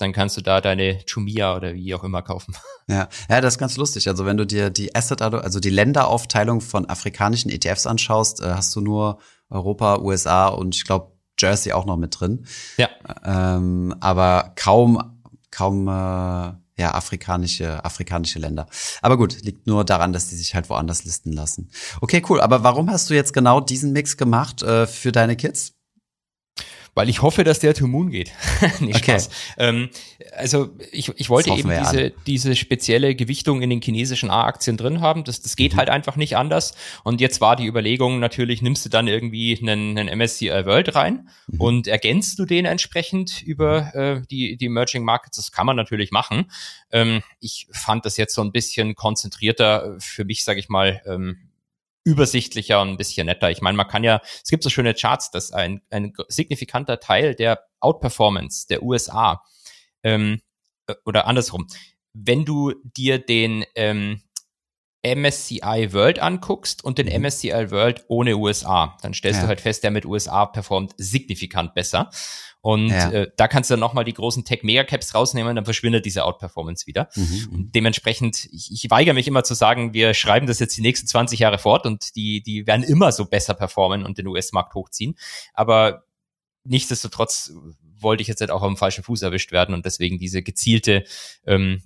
dann kannst du da deine Chumia oder wie auch immer kaufen. <laughs> Ja, ja, das ist ganz lustig. Also wenn du dir die Asset, also die Länderaufteilung von afrikanischen ETFs anschaust, äh, hast du nur Europa, USA und ich glaube Jersey auch noch mit drin. Ja. Ähm, aber kaum, kaum äh, ja, afrikanische, afrikanische Länder. Aber gut, liegt nur daran, dass die sich halt woanders listen lassen. Okay, cool. Aber warum hast du jetzt genau diesen Mix gemacht äh, für deine Kids? Weil ich hoffe, dass der to Moon geht. <laughs> <laughs> Nicht okay. Spaß. Ähm, also ich, ich wollte eben diese, diese spezielle Gewichtung in den chinesischen A-Aktien drin haben. Das, das geht mhm. halt einfach nicht anders. Und jetzt war die Überlegung natürlich, nimmst du dann irgendwie einen, einen MSCI World rein mhm. und ergänzt du den entsprechend über äh, die, die Emerging Markets. Das kann man natürlich machen. Ähm, ich fand das jetzt so ein bisschen konzentrierter für mich, sage ich mal, ähm, übersichtlicher und ein bisschen netter. Ich meine, man kann ja, es gibt so schöne Charts, dass ein, ein signifikanter Teil der Outperformance der USA ähm, äh, oder andersrum, wenn du dir den ähm, MSCI World anguckst und den MSCI mhm. World ohne USA, dann stellst ja. du halt fest, der mit USA performt signifikant besser. Und ja. äh, da kannst du dann nochmal die großen Tech-Megacaps rausnehmen, dann verschwindet diese Outperformance wieder. Mhm. mhm. Dementsprechend, ich, ich weigere mich immer zu sagen, wir schreiben das jetzt die nächsten 20 Jahre fort und die, die werden immer so besser performen und den US-Markt hochziehen. Aber nichtsdestotrotz wollte ich jetzt halt auch am falschen Fuß erwischt werden und deswegen diese gezielte ähm,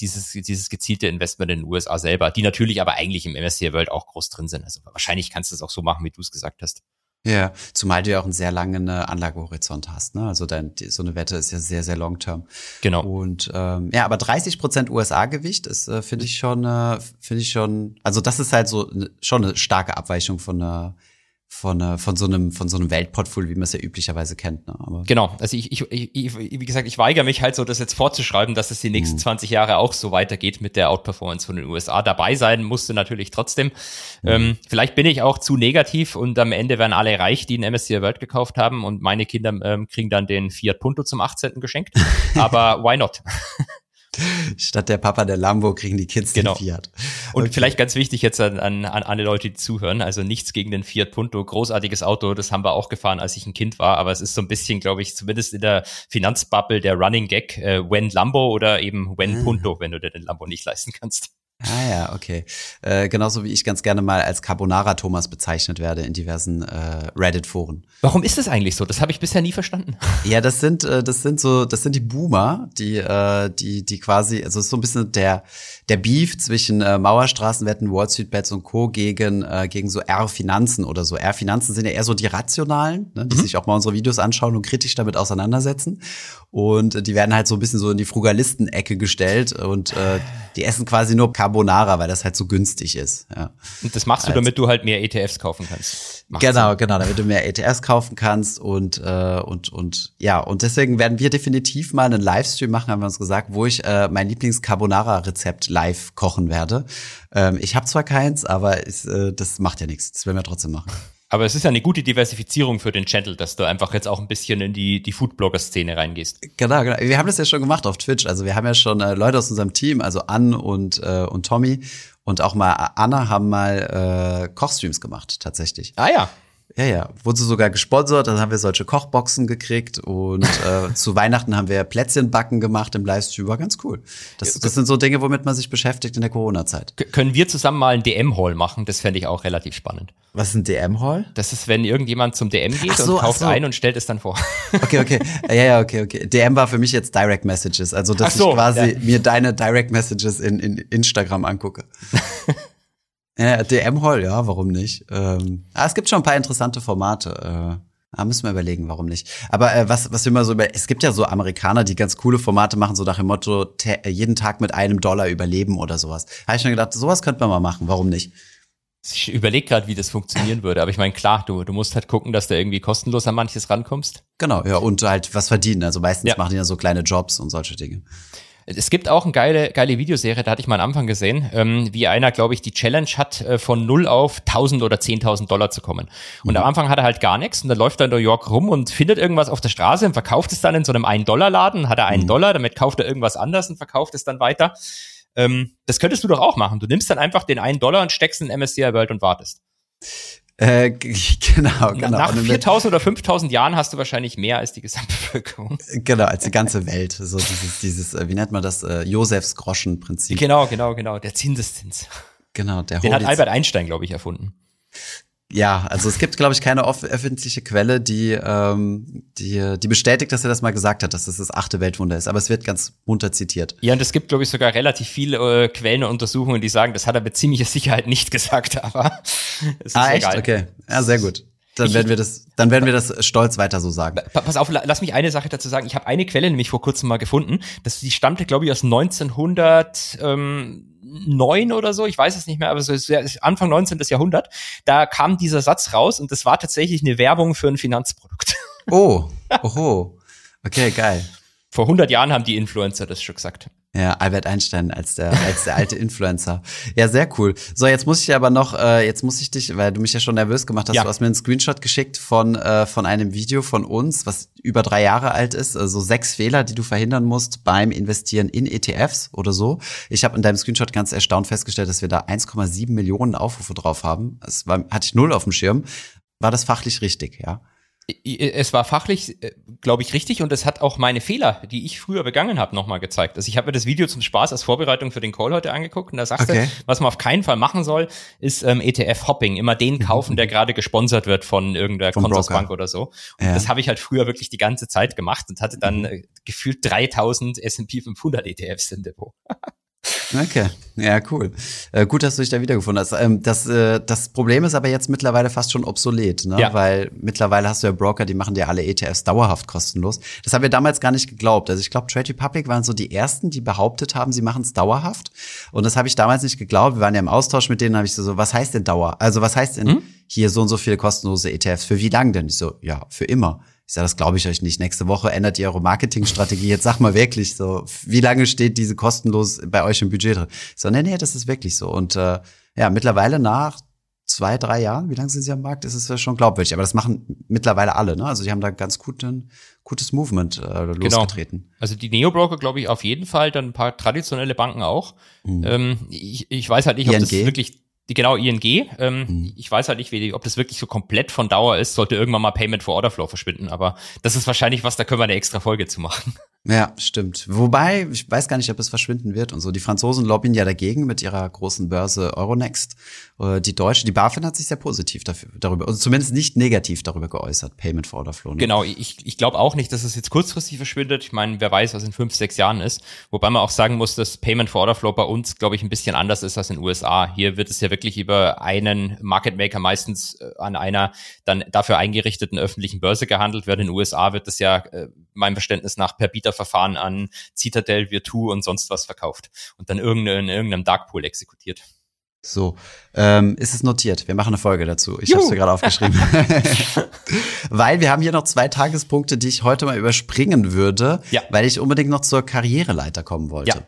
dieses, dieses gezielte Investment in den USA selber, die natürlich aber eigentlich im MSCI World auch groß drin sind. Also wahrscheinlich kannst du es auch so machen, wie du es gesagt hast. Ja, zumal du ja auch einen sehr langen äh, Anlagehorizont hast. Ne? Also dein, so eine Wette ist ja sehr, sehr long term. Genau. Und ähm, ja, aber 30 Prozent USA-Gewicht ist, äh, finde ich schon, äh, finde ich schon, also das ist halt so ne, schon eine starke Abweichung von einer äh, von so einem von so einem Weltportfolio, wie man es ja üblicherweise kennt. Ne? Aber genau, also ich, ich, ich, wie gesagt, ich weigere mich halt so, das jetzt vorzuschreiben, dass es die nächsten mhm. 20 Jahre auch so weitergeht mit der Outperformance von den USA. Dabei sein musste natürlich trotzdem. Mhm. Ähm, vielleicht bin ich auch zu negativ und am Ende werden alle reich, die ein MSCI World gekauft haben und meine Kinder ähm, kriegen dann den Fiat Punto zum 18. geschenkt. <laughs> Aber why not? Statt der Papa der Lambo kriegen die Kids genau. den Fiat. Und okay. vielleicht ganz wichtig jetzt an, an, an alle Leute, die zuhören, also nichts gegen den Fiat Punto, großartiges Auto, das haben wir auch gefahren, als ich ein Kind war, aber es ist so ein bisschen, glaube ich, zumindest in der Finanzbubble der Running Gag, äh, when Lambo oder eben when ah. Punto, wenn du dir den Lambo nicht leisten kannst. Ah ja, okay. Äh, genauso wie ich ganz gerne mal als Carbonara Thomas bezeichnet werde in diversen äh, Reddit-Foren. Warum ist das eigentlich so? Das habe ich bisher nie verstanden. <laughs> Ja, das sind äh, das sind so das sind die Boomer, die äh, die die quasi also es ist so ein bisschen der der Beef zwischen äh, Mauerstraßenwetten, Wall Street Bets und Co. gegen äh, gegen so R-Finanzen oder so. R-Finanzen sind ja eher so die rationalen, ne, die mhm. sich auch mal unsere Videos anschauen und kritisch damit auseinandersetzen. Und äh, die werden halt so ein bisschen so in die Frugalisten-Ecke gestellt und äh, die essen quasi nur Carbonara Carbonara, weil das halt so günstig ist. Ja. Und das machst du, damit du halt mehr ETFs kaufen kannst. Macht's genau, genau, damit du mehr ETFs kaufen kannst und äh, und und ja und deswegen werden wir definitiv mal einen Livestream machen, haben wir uns gesagt, wo ich äh, mein Lieblings Carbonara Rezept live kochen werde. Ähm, ich habe zwar keins, aber ist, äh, das macht ja nichts. Das werden wir trotzdem machen. Aber es ist ja eine gute Diversifizierung für den Channel, dass du einfach jetzt auch ein bisschen in die, die Foodblogger-Szene reingehst. Genau, genau. Wir haben das ja schon gemacht auf Twitch. Also wir haben ja schon äh, Leute aus unserem Team, also Ann und, äh, und Tommy und auch mal Anna haben mal äh, Kochstreams gemacht, tatsächlich. Ah ja. Ja, ja. Wurde sogar gesponsert, dann haben wir solche Kochboxen gekriegt und äh, <laughs> zu Weihnachten haben wir Plätzchenbacken gemacht im Livestream. War ganz cool. Das, das sind so Dinge, womit man sich beschäftigt in der Corona-Zeit. Können wir zusammen mal ein DM-Haul machen? Das fände ich auch relativ spannend. Was ist ein DM-Haul? Das ist, wenn irgendjemand zum DM geht so, und kauft so. ein und stellt es dann vor. <laughs> Okay, okay. Ja, ja, okay, okay. DM war für mich jetzt Direct Messages. Also, dass so, ich quasi ja. mir deine Direct Messages in, in Instagram angucke. <laughs> Ja, DM-Hall, ja, warum nicht? Ähm, ah, es gibt schon ein paar interessante Formate. Äh, da müssen wir überlegen, warum nicht. Aber äh, was, was wir immer so über, es gibt ja so Amerikaner, die ganz coole Formate machen, so nach dem Motto, jeden Tag mit einem Dollar überleben oder sowas. Habe ich schon gedacht, sowas könnte man mal machen, warum nicht? Ich überlege gerade, wie das funktionieren würde, aber ich meine, klar, du, du musst halt gucken, dass du irgendwie kostenlos an manches rankommst. Genau, ja, und halt was verdienen. Also meistens ja. machen die ja so kleine Jobs und solche Dinge. Es gibt auch eine geile, geile Videoserie, da hatte ich mal am Anfang gesehen, ähm, wie einer, glaube ich, die Challenge hat, äh, von null auf 1000 oder 10.000 Dollar zu kommen. Und mhm. am Anfang hat er halt gar nichts und dann läuft er in New York rum und findet irgendwas auf der Straße und verkauft es dann in so einem 1-Dollar-Laden, hat er einen mhm. Dollar, damit kauft er irgendwas anders und verkauft es dann weiter. Ähm, das könntest du doch auch machen. Du nimmst dann einfach den einen Dollar und steckst in MSCI World und wartest. Äh, <laughs> genau, genau. Nach 4000 oder 5000 Jahren hast du wahrscheinlich mehr als die Gesamtbevölkerung. <laughs> Genau, als die ganze Welt. So dieses, dieses, äh, wie nennt man das, äh, Josefs Groschen-Prinzip. Genau, genau, genau. Der Zinseszins. Genau, der Den hat Albert Einstein, glaube ich, erfunden. Ja, also es gibt, glaube ich, keine öffentliche Quelle, die, ähm, die, die bestätigt, dass er das mal gesagt hat, dass das das achte Weltwunder ist. Aber es wird ganz munter zitiert. Ja, und es gibt, glaube ich, sogar relativ viele äh, Quellen und Untersuchungen, die sagen, das hat er mit ziemlicher Sicherheit nicht <laughs> gesagt, aber es ist ah, echt? Egal. Okay, ja, sehr gut. Dann ich, werden wir das, dann werden wir das stolz weiter so sagen. Pass auf, lass mich eine Sache dazu sagen. Ich habe eine Quelle nämlich vor kurzem mal gefunden. Das, die stammte, glaube ich, aus 1900. Ähm, neun oder so, ich weiß es nicht mehr, aber so ist Anfang 19. Jahrhundert, da kam dieser Satz raus und das war tatsächlich eine Werbung für ein Finanzprodukt. Oh, oho. Okay, geil. Vor 100 Jahren haben die Influencer das schon gesagt. Ja, Albert Einstein als der, als der alte Influencer. Ja, sehr cool. So, jetzt muss ich aber noch, äh, jetzt muss ich dich, weil du mich ja schon nervös gemacht hast, Ja. du hast mir einen Screenshot geschickt von, äh, von einem Video von uns, was über drei Jahre alt ist, also sechs Fehler, die du verhindern musst beim Investieren in ETFs oder so. Ich habe in deinem Screenshot ganz erstaunt festgestellt, dass wir da 1,7 Millionen Aufrufe drauf haben. Das war, hatte ich null auf dem Schirm. War das fachlich richtig, ja? Es war fachlich, glaube ich, richtig und es hat auch meine Fehler, die ich früher begangen habe, nochmal gezeigt. Also ich habe mir das Video zum Spaß als Vorbereitung für den Call heute angeguckt und da sagst Okay. du, was man auf keinen Fall machen soll, ist ähm, ETF-Hopping. Immer den kaufen, der gerade gesponsert wird von irgendeiner Broker. Consorsbank oder so. Und Ja. das habe ich halt früher wirklich die ganze Zeit gemacht und hatte dann äh, gefühlt 3000 S&P 500 ETFs im Depot. <laughs> Okay, ja, cool. Äh, gut, dass du dich da wiedergefunden hast. Ähm, das, äh, das Problem ist aber jetzt mittlerweile fast schon obsolet, ne? Ja. weil mittlerweile hast du ja Broker, die machen dir alle ETFs dauerhaft kostenlos. Das haben wir damals gar nicht geglaubt. Also ich glaube, Trade Republic waren so die ersten, die behauptet haben, sie machen es dauerhaft. Und das habe ich damals nicht geglaubt. Wir waren ja im Austausch mit denen, habe ich so, so, was heißt denn Dauer? Also was heißt denn Hm? hier so und so viele kostenlose ETFs? Für wie lang denn? Ich so, ja, für immer. Ich sage, das glaube ich euch nicht. Nächste Woche ändert ihr eure Marketingstrategie. Jetzt sag mal wirklich so, wie lange steht diese kostenlos bei euch im Budget drin? Ich so, nee, nee, das ist wirklich so. Und äh, ja, mittlerweile nach zwei, drei Jahren, wie lange sind sie am Markt, ist es ja schon glaubwürdig. Aber das machen mittlerweile alle, ne? Also die haben da ganz guten, gutes Movement äh, losgetreten. Also die Neo-Broker, glaube ich, auf jeden Fall, dann ein paar traditionelle Banken auch. Ähm, ich, ich weiß halt nicht, ob das ING? wirklich, die, genau, ING, ähm, Mhm. ich weiß halt nicht, wie, ob das wirklich so komplett von Dauer ist, sollte irgendwann mal Payment for Order Flow verschwinden, aber das ist wahrscheinlich was, da können wir eine extra Folge zu machen. Ja, stimmt. Wobei, ich weiß gar nicht, ob es verschwinden wird und so. Die Franzosen lobbyen ja dagegen mit ihrer großen Börse Euronext. Äh, Die deutsche, die BaFin hat sich sehr positiv dafür, darüber, also zumindest nicht negativ darüber geäußert, Payment for Order Flow. ne? Genau, ich, ich glaube auch nicht, dass es jetzt kurzfristig verschwindet. Ich meine, wer weiß, was in fünf, sechs Jahren ist. Wobei man auch sagen muss, dass Payment for Order Flow bei uns, glaube ich, ein bisschen anders ist als in den USA. Hier wird es ja wirklich über einen Market Maker meistens äh, an einer dann dafür eingerichteten öffentlichen Börse gehandelt. Während in den USA wird es ja äh, meinem Verständnis nach per Bieterverfahren an Citadel, Virtu und sonst was verkauft und dann irgendein, in irgendeinem Darkpool exekutiert. So, ähm, ist es notiert. Wir machen eine Folge dazu. Ich habe es mir gerade aufgeschrieben. <laughs> weil wir haben hier noch zwei Tagespunkte, die ich heute mal überspringen würde, Ja. weil ich unbedingt noch zur Karriereleiter kommen wollte. Ja.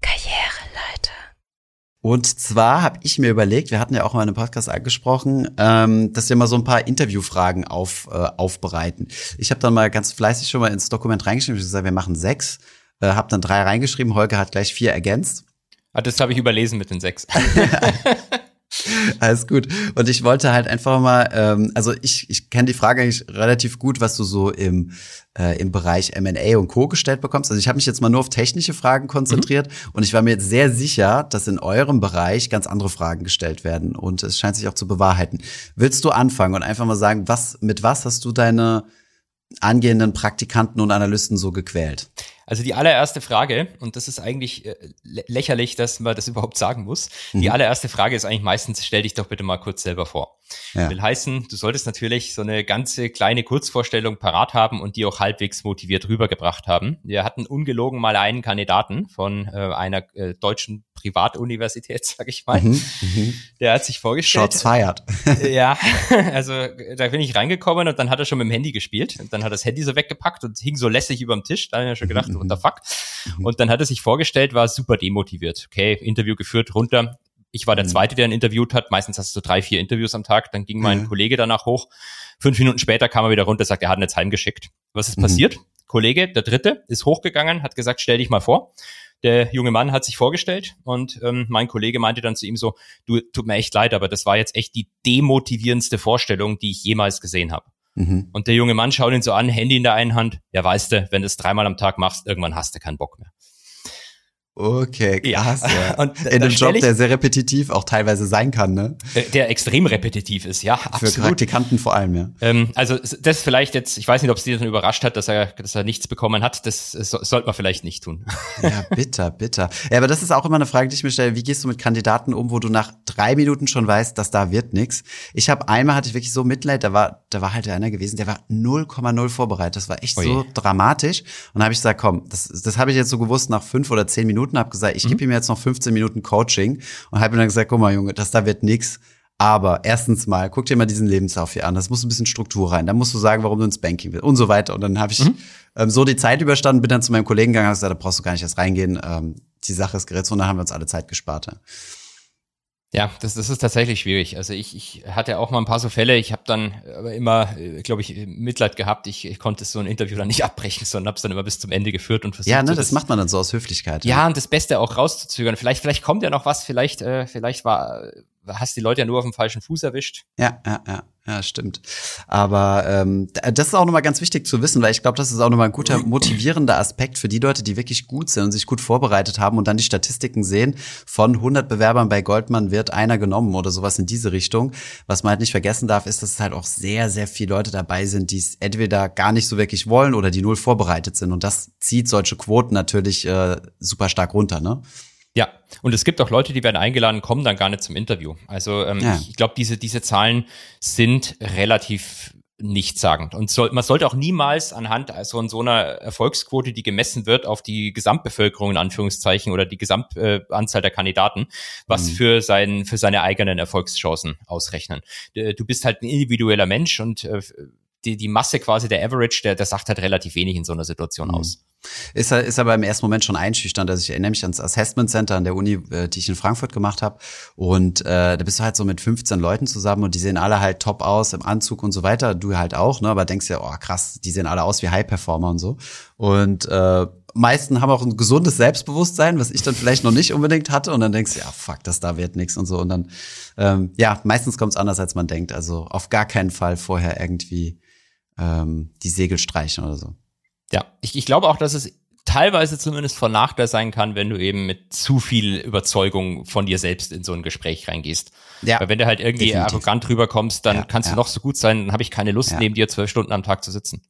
Karriereleiter. Und zwar habe ich mir überlegt, wir hatten ja auch mal in einem Podcast angesprochen, ähm, dass wir mal so ein paar Interviewfragen auf, äh, aufbereiten. Ich habe dann mal ganz fleißig schon mal ins Dokument reingeschrieben, ich gesagt, wir machen sechs, äh, habe dann drei reingeschrieben, Holger hat gleich vier ergänzt. Ah, das habe ich überlesen mit den sechs. <laughs> <laughs> <laughs> Alles gut. Und ich wollte halt einfach mal, ähm, also ich, ich kenne die Frage eigentlich relativ gut, was du so im, äh, im Bereich M&A und Co. gestellt bekommst. Also ich habe mich jetzt mal nur auf technische Fragen konzentriert und ich war mir jetzt sehr sicher, dass in eurem Bereich ganz andere Fragen gestellt werden und es scheint sich auch zu bewahrheiten. Willst du anfangen und einfach mal sagen, was, mit was hast du deine angehenden Praktikanten und Analysten so gequält? Also die allererste Frage, und das ist eigentlich äh, lä- lächerlich, dass man das überhaupt sagen muss. Die Mhm. allererste Frage ist eigentlich meistens, stell dich doch bitte mal kurz selber vor. Ja. Will heißen, du solltest natürlich so eine ganze kleine Kurzvorstellung parat haben und die auch halbwegs motiviert rübergebracht haben. Wir hatten ungelogen mal einen Kandidaten von äh, einer äh, deutschen Privatuniversität, <laughs> sag ich mal. Mhm, mhm. Der hat sich vorgestellt. Shots fired. Ja, <laughs> <laughs> also da bin ich reingekommen und dann hat er schon mit dem Handy gespielt. Und dann hat er das Handy so weggepackt und hing so lässig über dem Tisch. Da habe ich schon gedacht, what the fuck. Und dann hat er sich vorgestellt, war super demotiviert. Okay, Interview geführt, runter. Ich war der Mhm. Zweite, der ihn interviewt hat. Meistens hast du drei, vier Interviews am Tag. Dann ging mein Mhm. Kollege danach hoch. Fünf Minuten später kam er wieder runter, sagt, er hat ihn jetzt heimgeschickt. Was ist Mhm. passiert? Kollege, der Dritte, ist hochgegangen, hat gesagt, stell dich mal vor. Der junge Mann hat sich vorgestellt und ähm, mein Kollege meinte dann zu ihm so, du, tut mir echt leid, aber das war jetzt echt die demotivierendste Vorstellung, die ich jemals gesehen habe. Mhm. Und der junge Mann schaut ihn so an, Handy in der einen Hand. Ja, weißt du, wenn du es dreimal am Tag machst, irgendwann hast du keinen Bock mehr. Okay, krass. Ja. Ja. <laughs> Und In einem Job, der sehr repetitiv auch teilweise sein kann, ne? Äh, Der extrem repetitiv ist, ja, Für absolut. Praktikanten vor allem, ja. Ähm, also das vielleicht jetzt, ich weiß nicht, ob es dir dann überrascht hat, dass er, dass er nichts bekommen hat. Das äh, so, sollte man vielleicht nicht tun. <laughs> Ja, bitter, bitter. Ja, aber das ist auch immer eine Frage, die ich mir stelle. Wie gehst du mit Kandidaten um, wo du nach drei Minuten schon weißt, dass da wird nix? Ich habe einmal hatte ich wirklich so Mitleid, da war, da war halt einer gewesen, der war 0,0 vorbereitet. Das war echt Oje. so dramatisch. Und da habe ich gesagt, komm, das, das habe ich jetzt so gewusst nach fünf oder zehn Minuten, habe gesagt, ich gebe ihm jetzt noch 15 Minuten Coaching und habe ihm dann gesagt, guck mal, Junge, das da wird nix. Aber erstens mal, guck dir mal diesen Lebenslauf hier an. Das muss ein bisschen Struktur rein. Da musst du sagen, warum du ins Banking willst und so weiter. Und dann habe ich mhm. ähm, so die Zeit überstanden, bin dann zu meinem Kollegen gegangen und gesagt, da brauchst du gar nicht erst reingehen. Ähm, die Sache ist geritzt und dann haben wir uns alle Zeit gespart. Ja. Ja, das, das ist tatsächlich schwierig. Also ich, ich hatte auch mal ein paar so Fälle. Ich habe dann aber immer, äh, glaube ich, Mitleid gehabt. Ich, ich konnte so ein Interview dann nicht <laughs> abbrechen, sondern habe es dann immer bis zum Ende geführt und versucht. Ja, ne, so, das, das macht man dann so aus Höflichkeit. Ja, ja, und das Beste auch rauszuzögern. Vielleicht, vielleicht kommt ja noch was. Vielleicht, äh, vielleicht war hast die Leute ja nur auf dem falschen Fuß erwischt. Ja, ja, ja, ja, stimmt. Aber ähm, das ist auch nochmal ganz wichtig zu wissen, weil ich glaube, das ist auch nochmal ein guter motivierender Aspekt für die Leute, die wirklich gut sind und sich gut vorbereitet haben und dann die Statistiken sehen, von 100 Bewerbern bei Goldman wird einer genommen oder sowas in diese Richtung. Was man halt nicht vergessen darf, ist, dass es halt auch sehr, sehr viele Leute dabei sind, die es entweder gar nicht so wirklich wollen oder die null vorbereitet sind. Und das zieht solche Quoten natürlich äh, super stark runter, ne? Ja, und es gibt auch Leute, die werden eingeladen, kommen dann gar nicht zum Interview. Also ähm, ja. ich, ich glaube, diese, diese Zahlen sind relativ nichtssagend. Und soll, man sollte auch niemals anhand so, so einer Erfolgsquote, die gemessen wird auf die Gesamtbevölkerung in Anführungszeichen oder die Gesamtanzahl äh, der Kandidaten, was mhm. für, sein, für seine eigenen Erfolgschancen ausrechnen. Du bist halt ein individueller Mensch und äh, die, die Masse quasi der Average, der, der sagt halt relativ wenig in so einer Situation mhm. aus. Ist, ist aber im ersten Moment schon einschüchternd. Also ich erinnere mich ans Assessment Center an der Uni, äh, die ich in Frankfurt gemacht habe. Und äh, da bist du halt so mit 15 Leuten zusammen und die sehen alle halt top aus im Anzug und so weiter. Du halt auch, ne? Aber denkst ja, oh krass, die sehen alle aus wie High-Performer und so. Und äh, meisten haben auch ein gesundes Selbstbewusstsein, was ich dann vielleicht noch nicht unbedingt hatte. Und dann denkst du, ja, fuck, das da wird nichts und so. Und dann, ähm, ja, meistens kommt es anders, als man denkt. Also auf gar keinen Fall vorher irgendwie ähm, die Segel streichen oder so. Ja, ich, ich glaube auch, dass es teilweise zumindest von Nachteil sein kann, wenn du eben mit zu viel Überzeugung von dir selbst in so ein Gespräch reingehst. Ja, Weil wenn du halt irgendwie definitiv. arrogant rüberkommst, dann ja, kannst ja. du noch so gut sein, dann habe ich keine Lust, ja. neben dir zwölf Stunden am Tag zu sitzen.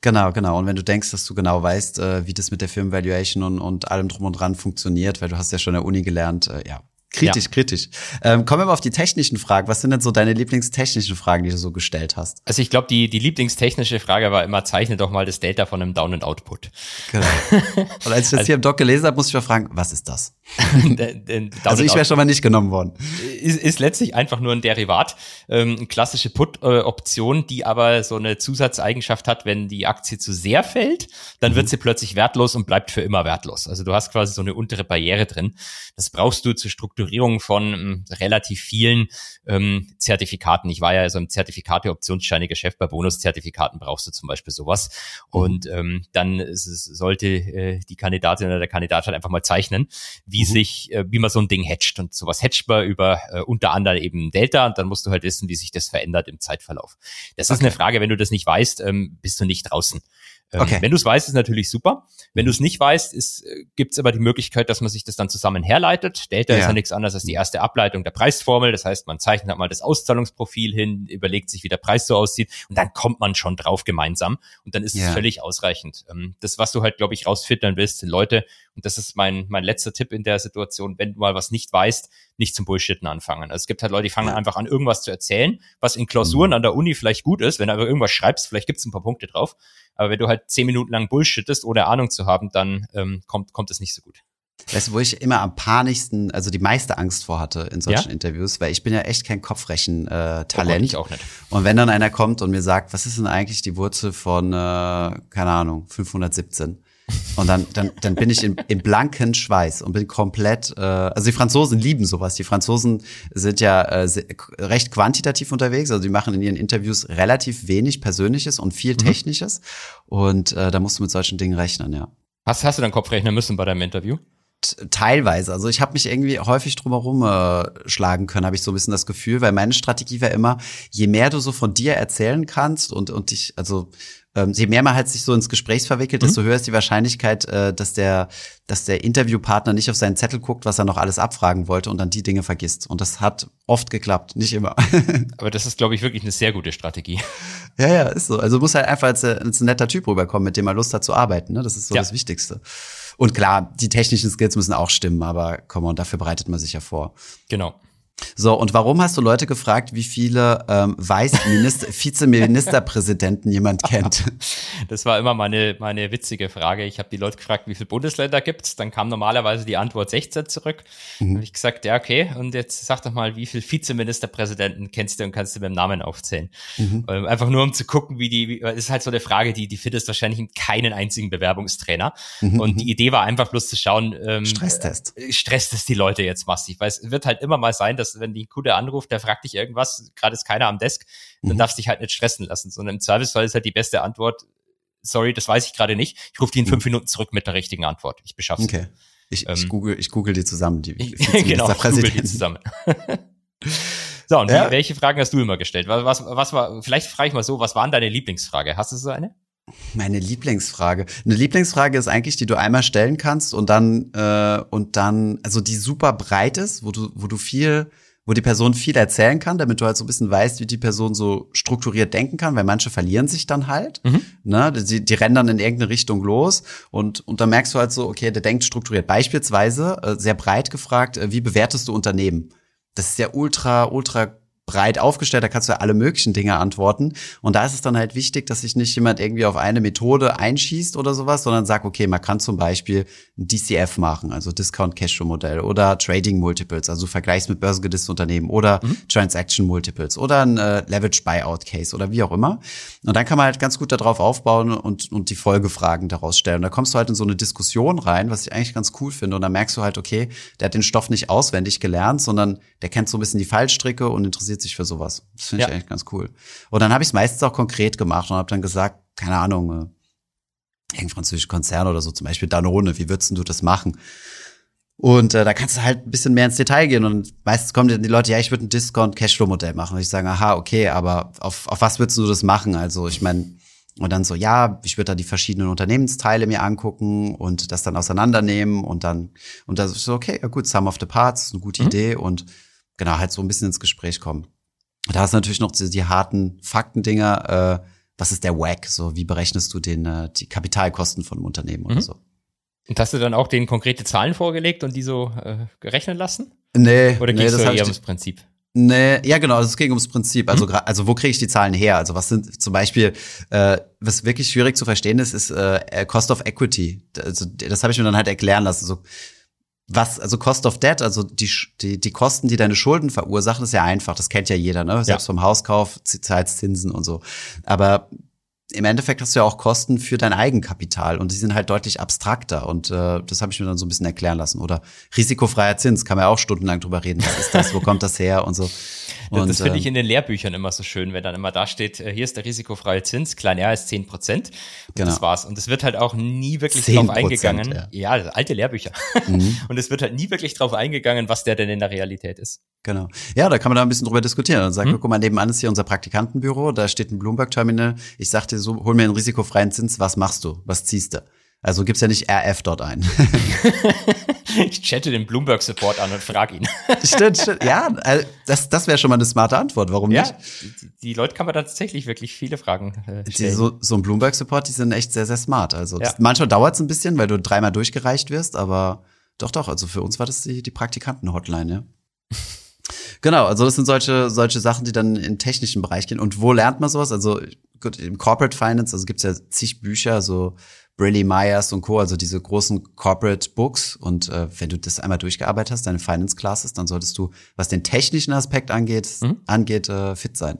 Genau, genau. Und wenn du denkst, dass du genau weißt, äh, wie das mit der Firmenvaluation und, und allem drum und dran funktioniert, weil du hast ja schon in der Uni gelernt, äh, ja, Kritisch, ja. kritisch. Ähm, kommen wir mal auf die technischen Fragen. Was sind denn so deine lieblingstechnischen Fragen, die du so gestellt hast? Also ich glaube, die, die lieblingstechnische Frage war immer, zeichne doch mal das Delta von einem Down- and Output. Genau. <laughs> Und als ich das also, hier im Doc gelesen habe, muss ich mal fragen, was ist das? <laughs> also ich wäre schon mal nicht genommen worden. Ist, ist letztlich einfach nur ein Derivat, ähm, klassische Put-Option, die aber so eine Zusatzeigenschaft hat, wenn die Aktie zu sehr fällt, dann mhm. wird sie plötzlich wertlos und bleibt für immer wertlos. Also du hast quasi so eine untere Barriere drin. Das brauchst du zur Struktur Strukturierung von ähm, relativ vielen ähm, Zertifikaten. Ich war ja so im Zertifikate Optionsscheine Geschäft. Bei Bonuszertifikaten brauchst du zum Beispiel sowas. Mhm. Und ähm, dann es, sollte äh, die Kandidatin oder der Kandidat halt einfach mal zeichnen, wie mhm. sich, äh, wie man so ein Ding hatcht. Und sowas hatcht man über äh, unter anderem eben Delta. Und dann musst du halt wissen, wie sich das verändert im Zeitverlauf. Das okay. ist eine Frage, wenn du das nicht weißt, ähm, bist du nicht draußen. Ähm, okay. Wenn du es weißt, ist natürlich super. Wenn du es nicht weißt, äh, gibt es aber die Möglichkeit, dass man sich das dann zusammen herleitet. Delta ja. ist ja nichts anderes als die erste Ableitung der Preisformel. Das heißt, man zeichnet mal das Auszahlungsprofil hin, überlegt sich, wie der Preis so aussieht und dann kommt man schon drauf gemeinsam und dann ist ja. es völlig ausreichend. Ähm, das, was du halt, glaube ich, rausfiltern willst, sind Leute, und das ist mein, mein letzter Tipp in der Situation, wenn du mal was nicht weißt, nicht zum Bullshitten anfangen. Also es gibt halt Leute, die fangen einfach an, irgendwas zu erzählen, was in Klausuren mhm. an der Uni vielleicht gut ist. Wenn du aber irgendwas schreibst, vielleicht gibt es ein paar Punkte drauf. Aber wenn du halt zehn Minuten lang bullshittest, ohne Ahnung zu haben, dann ähm, kommt, kommt es nicht so gut. Weißt du, wo ich immer am panischsten, also die meiste Angst vor hatte in solchen ja? Interviews, weil ich bin ja echt kein Kopfrechen-Talent. Äh, ich auch nicht. Und wenn dann einer kommt und mir sagt, was ist denn eigentlich die Wurzel von, äh, keine Ahnung, 517? Und dann, dann, dann bin ich im, im blanken Schweiß und bin komplett, äh, also die Franzosen lieben sowas. Die Franzosen sind ja äh, recht quantitativ unterwegs, also die machen in ihren Interviews relativ wenig Persönliches und viel mhm. Technisches. Und äh, da musst du mit solchen Dingen rechnen, ja. Hast, hast du dann Kopf rechnen müssen bei deinem Interview? teilweise. Also ich habe mich irgendwie häufig drumherum äh, schlagen können, habe ich so ein bisschen das Gefühl, weil meine Strategie war immer, je mehr du so von dir erzählen kannst und und dich, also ähm, je mehr man halt sich so ins Gespräch verwickelt, mhm. desto höher ist die Wahrscheinlichkeit, äh, dass der, dass der Interviewpartner nicht auf seinen Zettel guckt, was er noch alles abfragen wollte und dann die Dinge vergisst. Und das hat oft geklappt, nicht immer. <laughs> Aber das ist, glaube ich, wirklich eine sehr gute Strategie. Ja, ja, ist so. Also muss halt einfach als, als ein netter Typ rüberkommen, mit dem er Lust hat zu arbeiten. Ne? Das ist so ja. das Wichtigste. Und klar, die technischen Skills müssen auch stimmen, aber komm on, dafür bereitet man sich ja vor. Genau. So, und warum hast du Leute gefragt, wie viele ähm, <laughs> Vizeministerpräsidenten jemand kennt? <laughs> Das war immer meine, meine witzige Frage. Ich habe die Leute gefragt, wie viele Bundesländer gibt's? Dann kam normalerweise die Antwort 16 zurück. Mhm. habe ich gesagt, ja, okay. Und jetzt sag doch mal, wie viele Vizeministerpräsidenten kennst du und kannst du mit dem Namen aufzählen? Mhm. Ähm, einfach nur, um zu gucken, wie die, wie, ist halt so eine Frage, die, die findest wahrscheinlich in keinen einzigen Bewerbungstrainer. Mhm. Und die Idee war einfach bloß zu schauen, ähm, Stresstest. Äh, stresst es die Leute jetzt massiv. Weil es wird halt immer mal sein, dass wenn die Kunde anruft, der fragt dich irgendwas, gerade ist keiner am Desk, dann mhm. darfst du dich halt nicht stressen lassen, sondern im Zweifelsfall ist halt die beste Antwort, sorry, das weiß ich gerade nicht. Ich rufe die in fünf mhm. Minuten zurück mit der richtigen Antwort. Ich beschaff's. Okay. Ich, ähm, ich, google, ich google die zusammen, die <laughs> genau, google die zusammen. <laughs> so, und ja. welche Fragen hast du immer gestellt? Was, was, was war, vielleicht frage ich mal so, was war deine Lieblingsfrage? Hast du so eine? Meine Lieblingsfrage. Eine Lieblingsfrage ist eigentlich, die du einmal stellen kannst und dann äh, und dann, also die super breit ist, wo du, wo du viel wo die Person viel erzählen kann, damit du halt so ein bisschen weißt, wie die Person so strukturiert denken kann, weil manche verlieren sich dann halt. Mhm. Ne? Die, die rennen dann in irgendeine Richtung los und, und dann merkst du halt so, okay, der denkt strukturiert. Beispielsweise, äh, sehr breit gefragt, äh, wie bewertest du Unternehmen? Das ist ja ultra, ultra breit aufgestellt, da kannst du ja alle möglichen Dinge antworten. Und da ist es dann halt wichtig, dass sich nicht jemand irgendwie auf eine Methode einschießt oder sowas, sondern sagt, okay, man kann zum Beispiel ein DCF machen, also Discount Cashflow Modell oder Trading Multiples, also Vergleichs mit börsengedisteten Unternehmen oder mhm. Transaction Multiples oder ein äh, Leverage Buyout Case oder wie auch immer. Und dann kann man halt ganz gut darauf aufbauen und, und die Folgefragen daraus stellen. Und da kommst du halt in so eine Diskussion rein, was ich eigentlich ganz cool finde. Und dann merkst du halt, okay, der hat den Stoff nicht auswendig gelernt, sondern der kennt so ein bisschen die Fallstricke und interessiert sich für sowas. Das finde ich ja. eigentlich ganz cool. Und dann habe ich es meistens auch konkret gemacht und habe dann gesagt, keine Ahnung, äh, irgendein französischer Konzern oder so, zum Beispiel Danone, wie würdest du das machen? Und äh, da kannst du halt ein bisschen mehr ins Detail gehen und meistens kommen dann die Leute, ja, ich würde ein Discount-Cashflow-Modell machen. Und ich sage, aha, okay, aber auf, auf was würdest du das machen? Also ich meine, und dann so, ja, ich würde da die verschiedenen Unternehmensteile mir angucken und das dann auseinandernehmen und dann, und das ist so, okay, ja gut, Sum of the Parts, eine gute mhm. Idee und genau, halt so ein bisschen ins Gespräch kommen. Da hast du natürlich noch die, die harten Faktendinger, äh, was ist der WAC? So, wie berechnest du den, äh, die Kapitalkosten von einem Unternehmen oder mhm. so? Und hast du dann auch den konkrete Zahlen vorgelegt und die so äh, gerechnet lassen? Nee. Oder nee, ging es eher ums Prinzip? Nee, ja genau, also es ging ums Prinzip. Also, mhm. also wo kriege ich die Zahlen her? Also was sind zum Beispiel, äh, was wirklich schwierig zu verstehen ist, ist äh, Cost of Equity. Also, das habe ich mir dann halt erklären lassen. So, was, also Cost of Debt, also die, die, die Kosten, die deine Schulden verursachen, ist ja einfach. Das kennt ja jeder, ne? Selbst ja. vom Hauskauf, Zinsen und so. Aber im Endeffekt hast du ja auch Kosten für dein Eigenkapital und die sind halt deutlich abstrakter und äh, das habe ich mir dann so ein bisschen erklären lassen. Oder risikofreier Zins, kann man ja auch stundenlang drüber reden. Was ist das? Wo kommt das her und so. Und, das finde ich äh, in den Lehrbüchern immer so schön, wenn dann immer da steht, äh, hier ist der risikofreie Zins, klein r ist zehn Prozent. Genau. Das war's. Und es wird halt auch nie wirklich drauf eingegangen. Ja, ja alte Lehrbücher. Mhm. <laughs> Und es wird halt nie wirklich drauf eingegangen, was der denn in der Realität ist. Genau. Ja, da kann man da ein bisschen drüber diskutieren. Dann sagt, mhm. guck mal, nebenan ist hier unser Praktikantenbüro, da steht ein Bloomberg-Terminal. Ich sagte so, hol mir einen risikofreien Zins, was machst du? Was ziehst du? Also gibt's ja nicht RF dort ein. <laughs> ich chatte den Bloomberg-Support an und frage ihn. <laughs> stimmt, stimmt. Ja, äh, das, das wäre schon mal eine smarte Antwort. Warum ja, nicht? Die, die Leute kann man da tatsächlich wirklich viele Fragen äh, stellen. Die, so, so ein Bloomberg-Support, die sind echt sehr, sehr smart. Also ja. das, manchmal dauert's ein bisschen, weil du dreimal durchgereicht wirst, aber doch, doch. Also für uns war das die, die Praktikanten-Hotline, ja. <laughs> Genau, also das sind solche, solche Sachen, die dann in den technischen Bereich gehen. Und wo lernt man sowas? Also gut, im Corporate Finance, also gibt's ja zig Bücher, so Briley Myers und Co., also diese großen Corporate Books. Und äh, wenn du das einmal durchgearbeitet hast, deine Finance Classes, dann solltest du, was den technischen Aspekt angeht, mhm. angeht, äh, fit sein.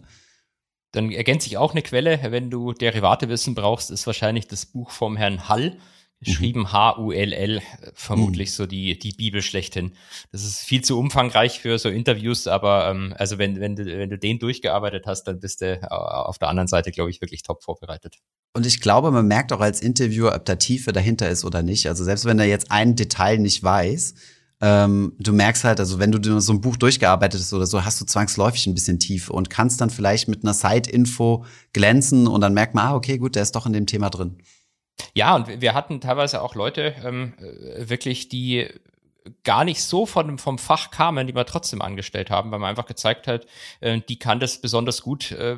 Dann ergänzt sich auch eine Quelle, wenn du Derivate wissen brauchst, ist wahrscheinlich das Buch vom Herrn Hall, geschrieben mhm. H-U-L-L, vermutlich mhm. so die, die Bibel schlechthin. Das ist viel zu umfangreich für so Interviews, aber ähm, also wenn, wenn, du, wenn du den durchgearbeitet hast, dann bist du äh, auf der anderen Seite, glaube ich, wirklich top vorbereitet. Und ich glaube, man merkt auch als Interviewer, ob da Tiefe dahinter ist oder nicht. Also selbst wenn er jetzt ein Detail nicht weiß, ähm, du merkst halt, also wenn du so ein Buch durchgearbeitet hast oder so, hast du zwangsläufig ein bisschen Tiefe und kannst dann vielleicht mit einer Side-Info glänzen und dann merkt man, ah, okay, gut, der ist doch in dem Thema drin. Ja, und wir hatten teilweise auch Leute ähm, äh, wirklich, die gar nicht so von, vom Fach kamen, die wir trotzdem angestellt haben, weil man einfach gezeigt hat, äh, die kann das besonders gut, äh,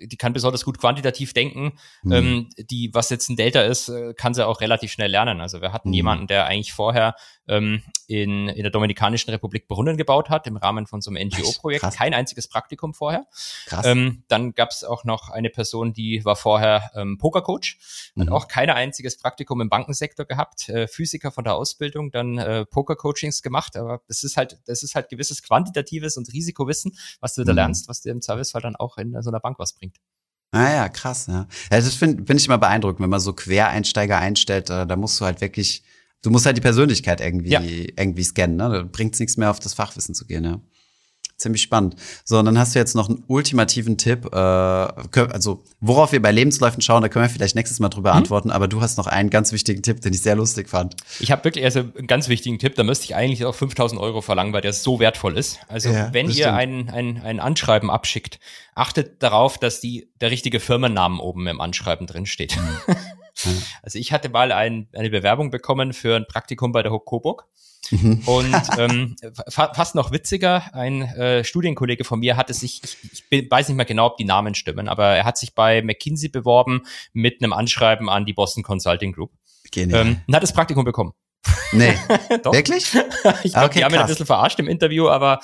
die kann besonders gut quantitativ denken. Mhm. Ähm, die, was jetzt ein Delta ist, äh, kann sie auch relativ schnell lernen. Also wir hatten mhm. jemanden, der eigentlich vorher ähm, in, in der Dominikanischen Republik Brunnen gebaut hat, im Rahmen von so einem NGO-Projekt. Kein einziges Praktikum vorher. Krass. Ähm, dann gab es auch noch eine Person, die war vorher ähm, Pokercoach, hat mhm. auch kein einziges Praktikum im Bankensektor gehabt, äh, Physiker von der Ausbildung, dann äh, Pokercoachings gemacht, aber das ist halt, das ist halt gewisses quantitatives und Risikowissen, was du da mhm. lernst, was dir im Servicefall dann auch in so einer Bank was bringt. Ah ja, krass, ja. ja das finde find ich immer beeindruckend, wenn man so Quereinsteiger einstellt, da, da musst du halt wirklich, du musst halt die Persönlichkeit irgendwie, ja. irgendwie scannen, ne? Da bringt's nichts mehr auf das Fachwissen zu gehen, ja ziemlich spannend. So, und dann hast du jetzt noch einen ultimativen Tipp. Äh, also, worauf wir bei Lebensläufen schauen, da können wir vielleicht nächstes Mal drüber mhm. antworten, aber du hast noch einen ganz wichtigen Tipp, den ich sehr lustig fand. Ich habe wirklich also einen ganz wichtigen Tipp, da müsste ich eigentlich auch 5000 Euro verlangen, weil der so wertvoll ist. Also, ja, wenn ihr ein, ein, ein Anschreiben abschickt, achtet darauf, dass die, der richtige Firmennamen oben im Anschreiben drin steht. Mhm. <laughs> Also ich hatte mal ein, eine Bewerbung bekommen für ein Praktikum bei der Hook Coburg. Mhm. Und <laughs> ähm, fa fast noch witziger, ein äh, Studienkollege von mir hatte sich, ich, ich weiß nicht mehr genau, ob die Namen stimmen, aber er hat sich bei McKinsey beworben mit einem Anschreiben an die Boston Consulting Group. Genial. Ähm, und hat das Praktikum bekommen. Nee. <laughs> Wirklich? <laughs> ich glaube, okay, die haben ihn ein bisschen verarscht im Interview, aber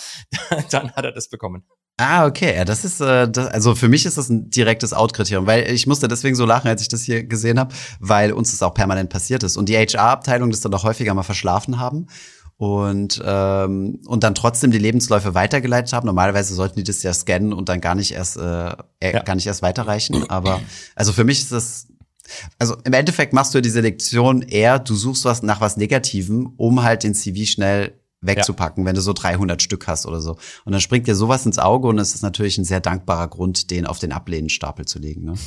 dann hat er das bekommen. Ah, okay. Ja, das ist, äh, das, also für mich ist das ein direktes Out-Kriterium, weil ich musste deswegen so lachen, als ich das hier gesehen habe, weil uns das auch permanent passiert ist und die HR-Abteilung das dann auch häufiger mal verschlafen haben und ähm, und dann trotzdem die Lebensläufe weitergeleitet haben. Normalerweise sollten die das ja scannen und dann gar nicht erst äh, ja. gar nicht erst weiterreichen. Aber also für mich ist das also im Endeffekt machst du die Selektion eher, du suchst was nach was Negativem, um halt den CV schnell wegzupacken, ja. wenn du so 300 Stück hast oder so. Und dann springt dir sowas ins Auge und es ist natürlich ein sehr dankbarer Grund, den auf den Ablehnenstapel zu legen. Ne? <laughs>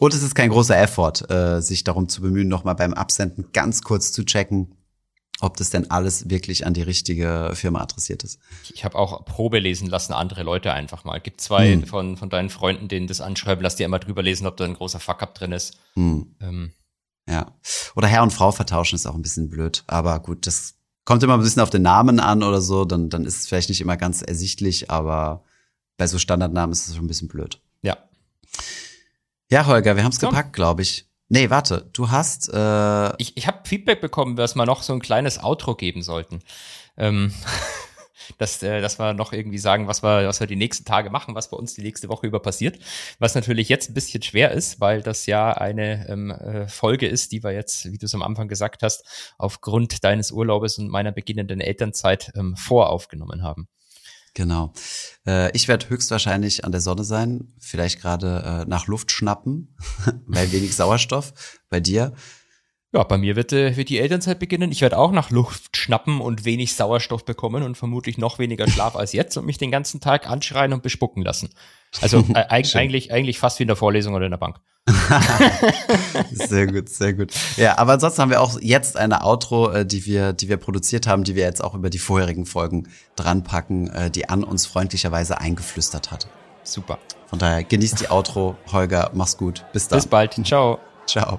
Und es ist kein großer Effort, äh, sich darum zu bemühen, nochmal beim Absenden ganz kurz zu checken, ob das denn alles wirklich an die richtige Firma adressiert ist. Ich habe auch Probe lesen lassen, andere Leute einfach mal. Gibt zwei hm. von, von deinen Freunden, denen das anschreiben, lass dir immer drüber lesen, ob da ein großer Fuck-up drin ist. Hm. Ähm. Ja. Oder Herr und Frau vertauschen ist auch ein bisschen blöd. Aber gut, das kommt immer ein bisschen auf den Namen an oder so, dann, dann ist es vielleicht nicht immer ganz ersichtlich, aber bei so Standardnamen ist es schon ein bisschen blöd. Ja. Ja, Holger, wir haben es gepackt, glaube ich. Nee, warte, du hast. Äh ich ich habe Feedback bekommen, dass wir noch so ein kleines Outro geben sollten. Ähm, <laughs> dass, äh, dass wir noch irgendwie sagen, was wir, was wir die nächsten Tage machen, was bei uns die nächste Woche über passiert. Was natürlich jetzt ein bisschen schwer ist, weil das ja eine ähm, äh, Folge ist, die wir jetzt, wie du es am Anfang gesagt hast, aufgrund deines Urlaubes und meiner beginnenden Elternzeit ähm, voraufgenommen haben. Genau. Äh, ich werde höchstwahrscheinlich an der Sonne sein, vielleicht gerade äh, nach Luft schnappen, <laughs> weil wenig Sauerstoff. Bei dir? Ja, bei mir wird, äh, wird die Elternzeit beginnen. Ich werde auch nach Luft schnappen und wenig Sauerstoff bekommen und vermutlich noch weniger Schlaf als jetzt und mich den ganzen Tag anschreien und bespucken lassen. Also <laughs> äh, eigentlich, eigentlich fast wie in der Vorlesung oder in der Bank. <laughs> sehr gut, sehr gut. Ja, aber ansonsten haben wir auch jetzt eine Outro, äh, die wir, die wir produziert haben, die wir jetzt auch über die vorherigen Folgen dranpacken, äh, die an uns freundlicherweise eingeflüstert hat. Super. Von daher genießt die Outro, Holger, mach's gut. Bis dann. Bis bald. Ciao. Ciao.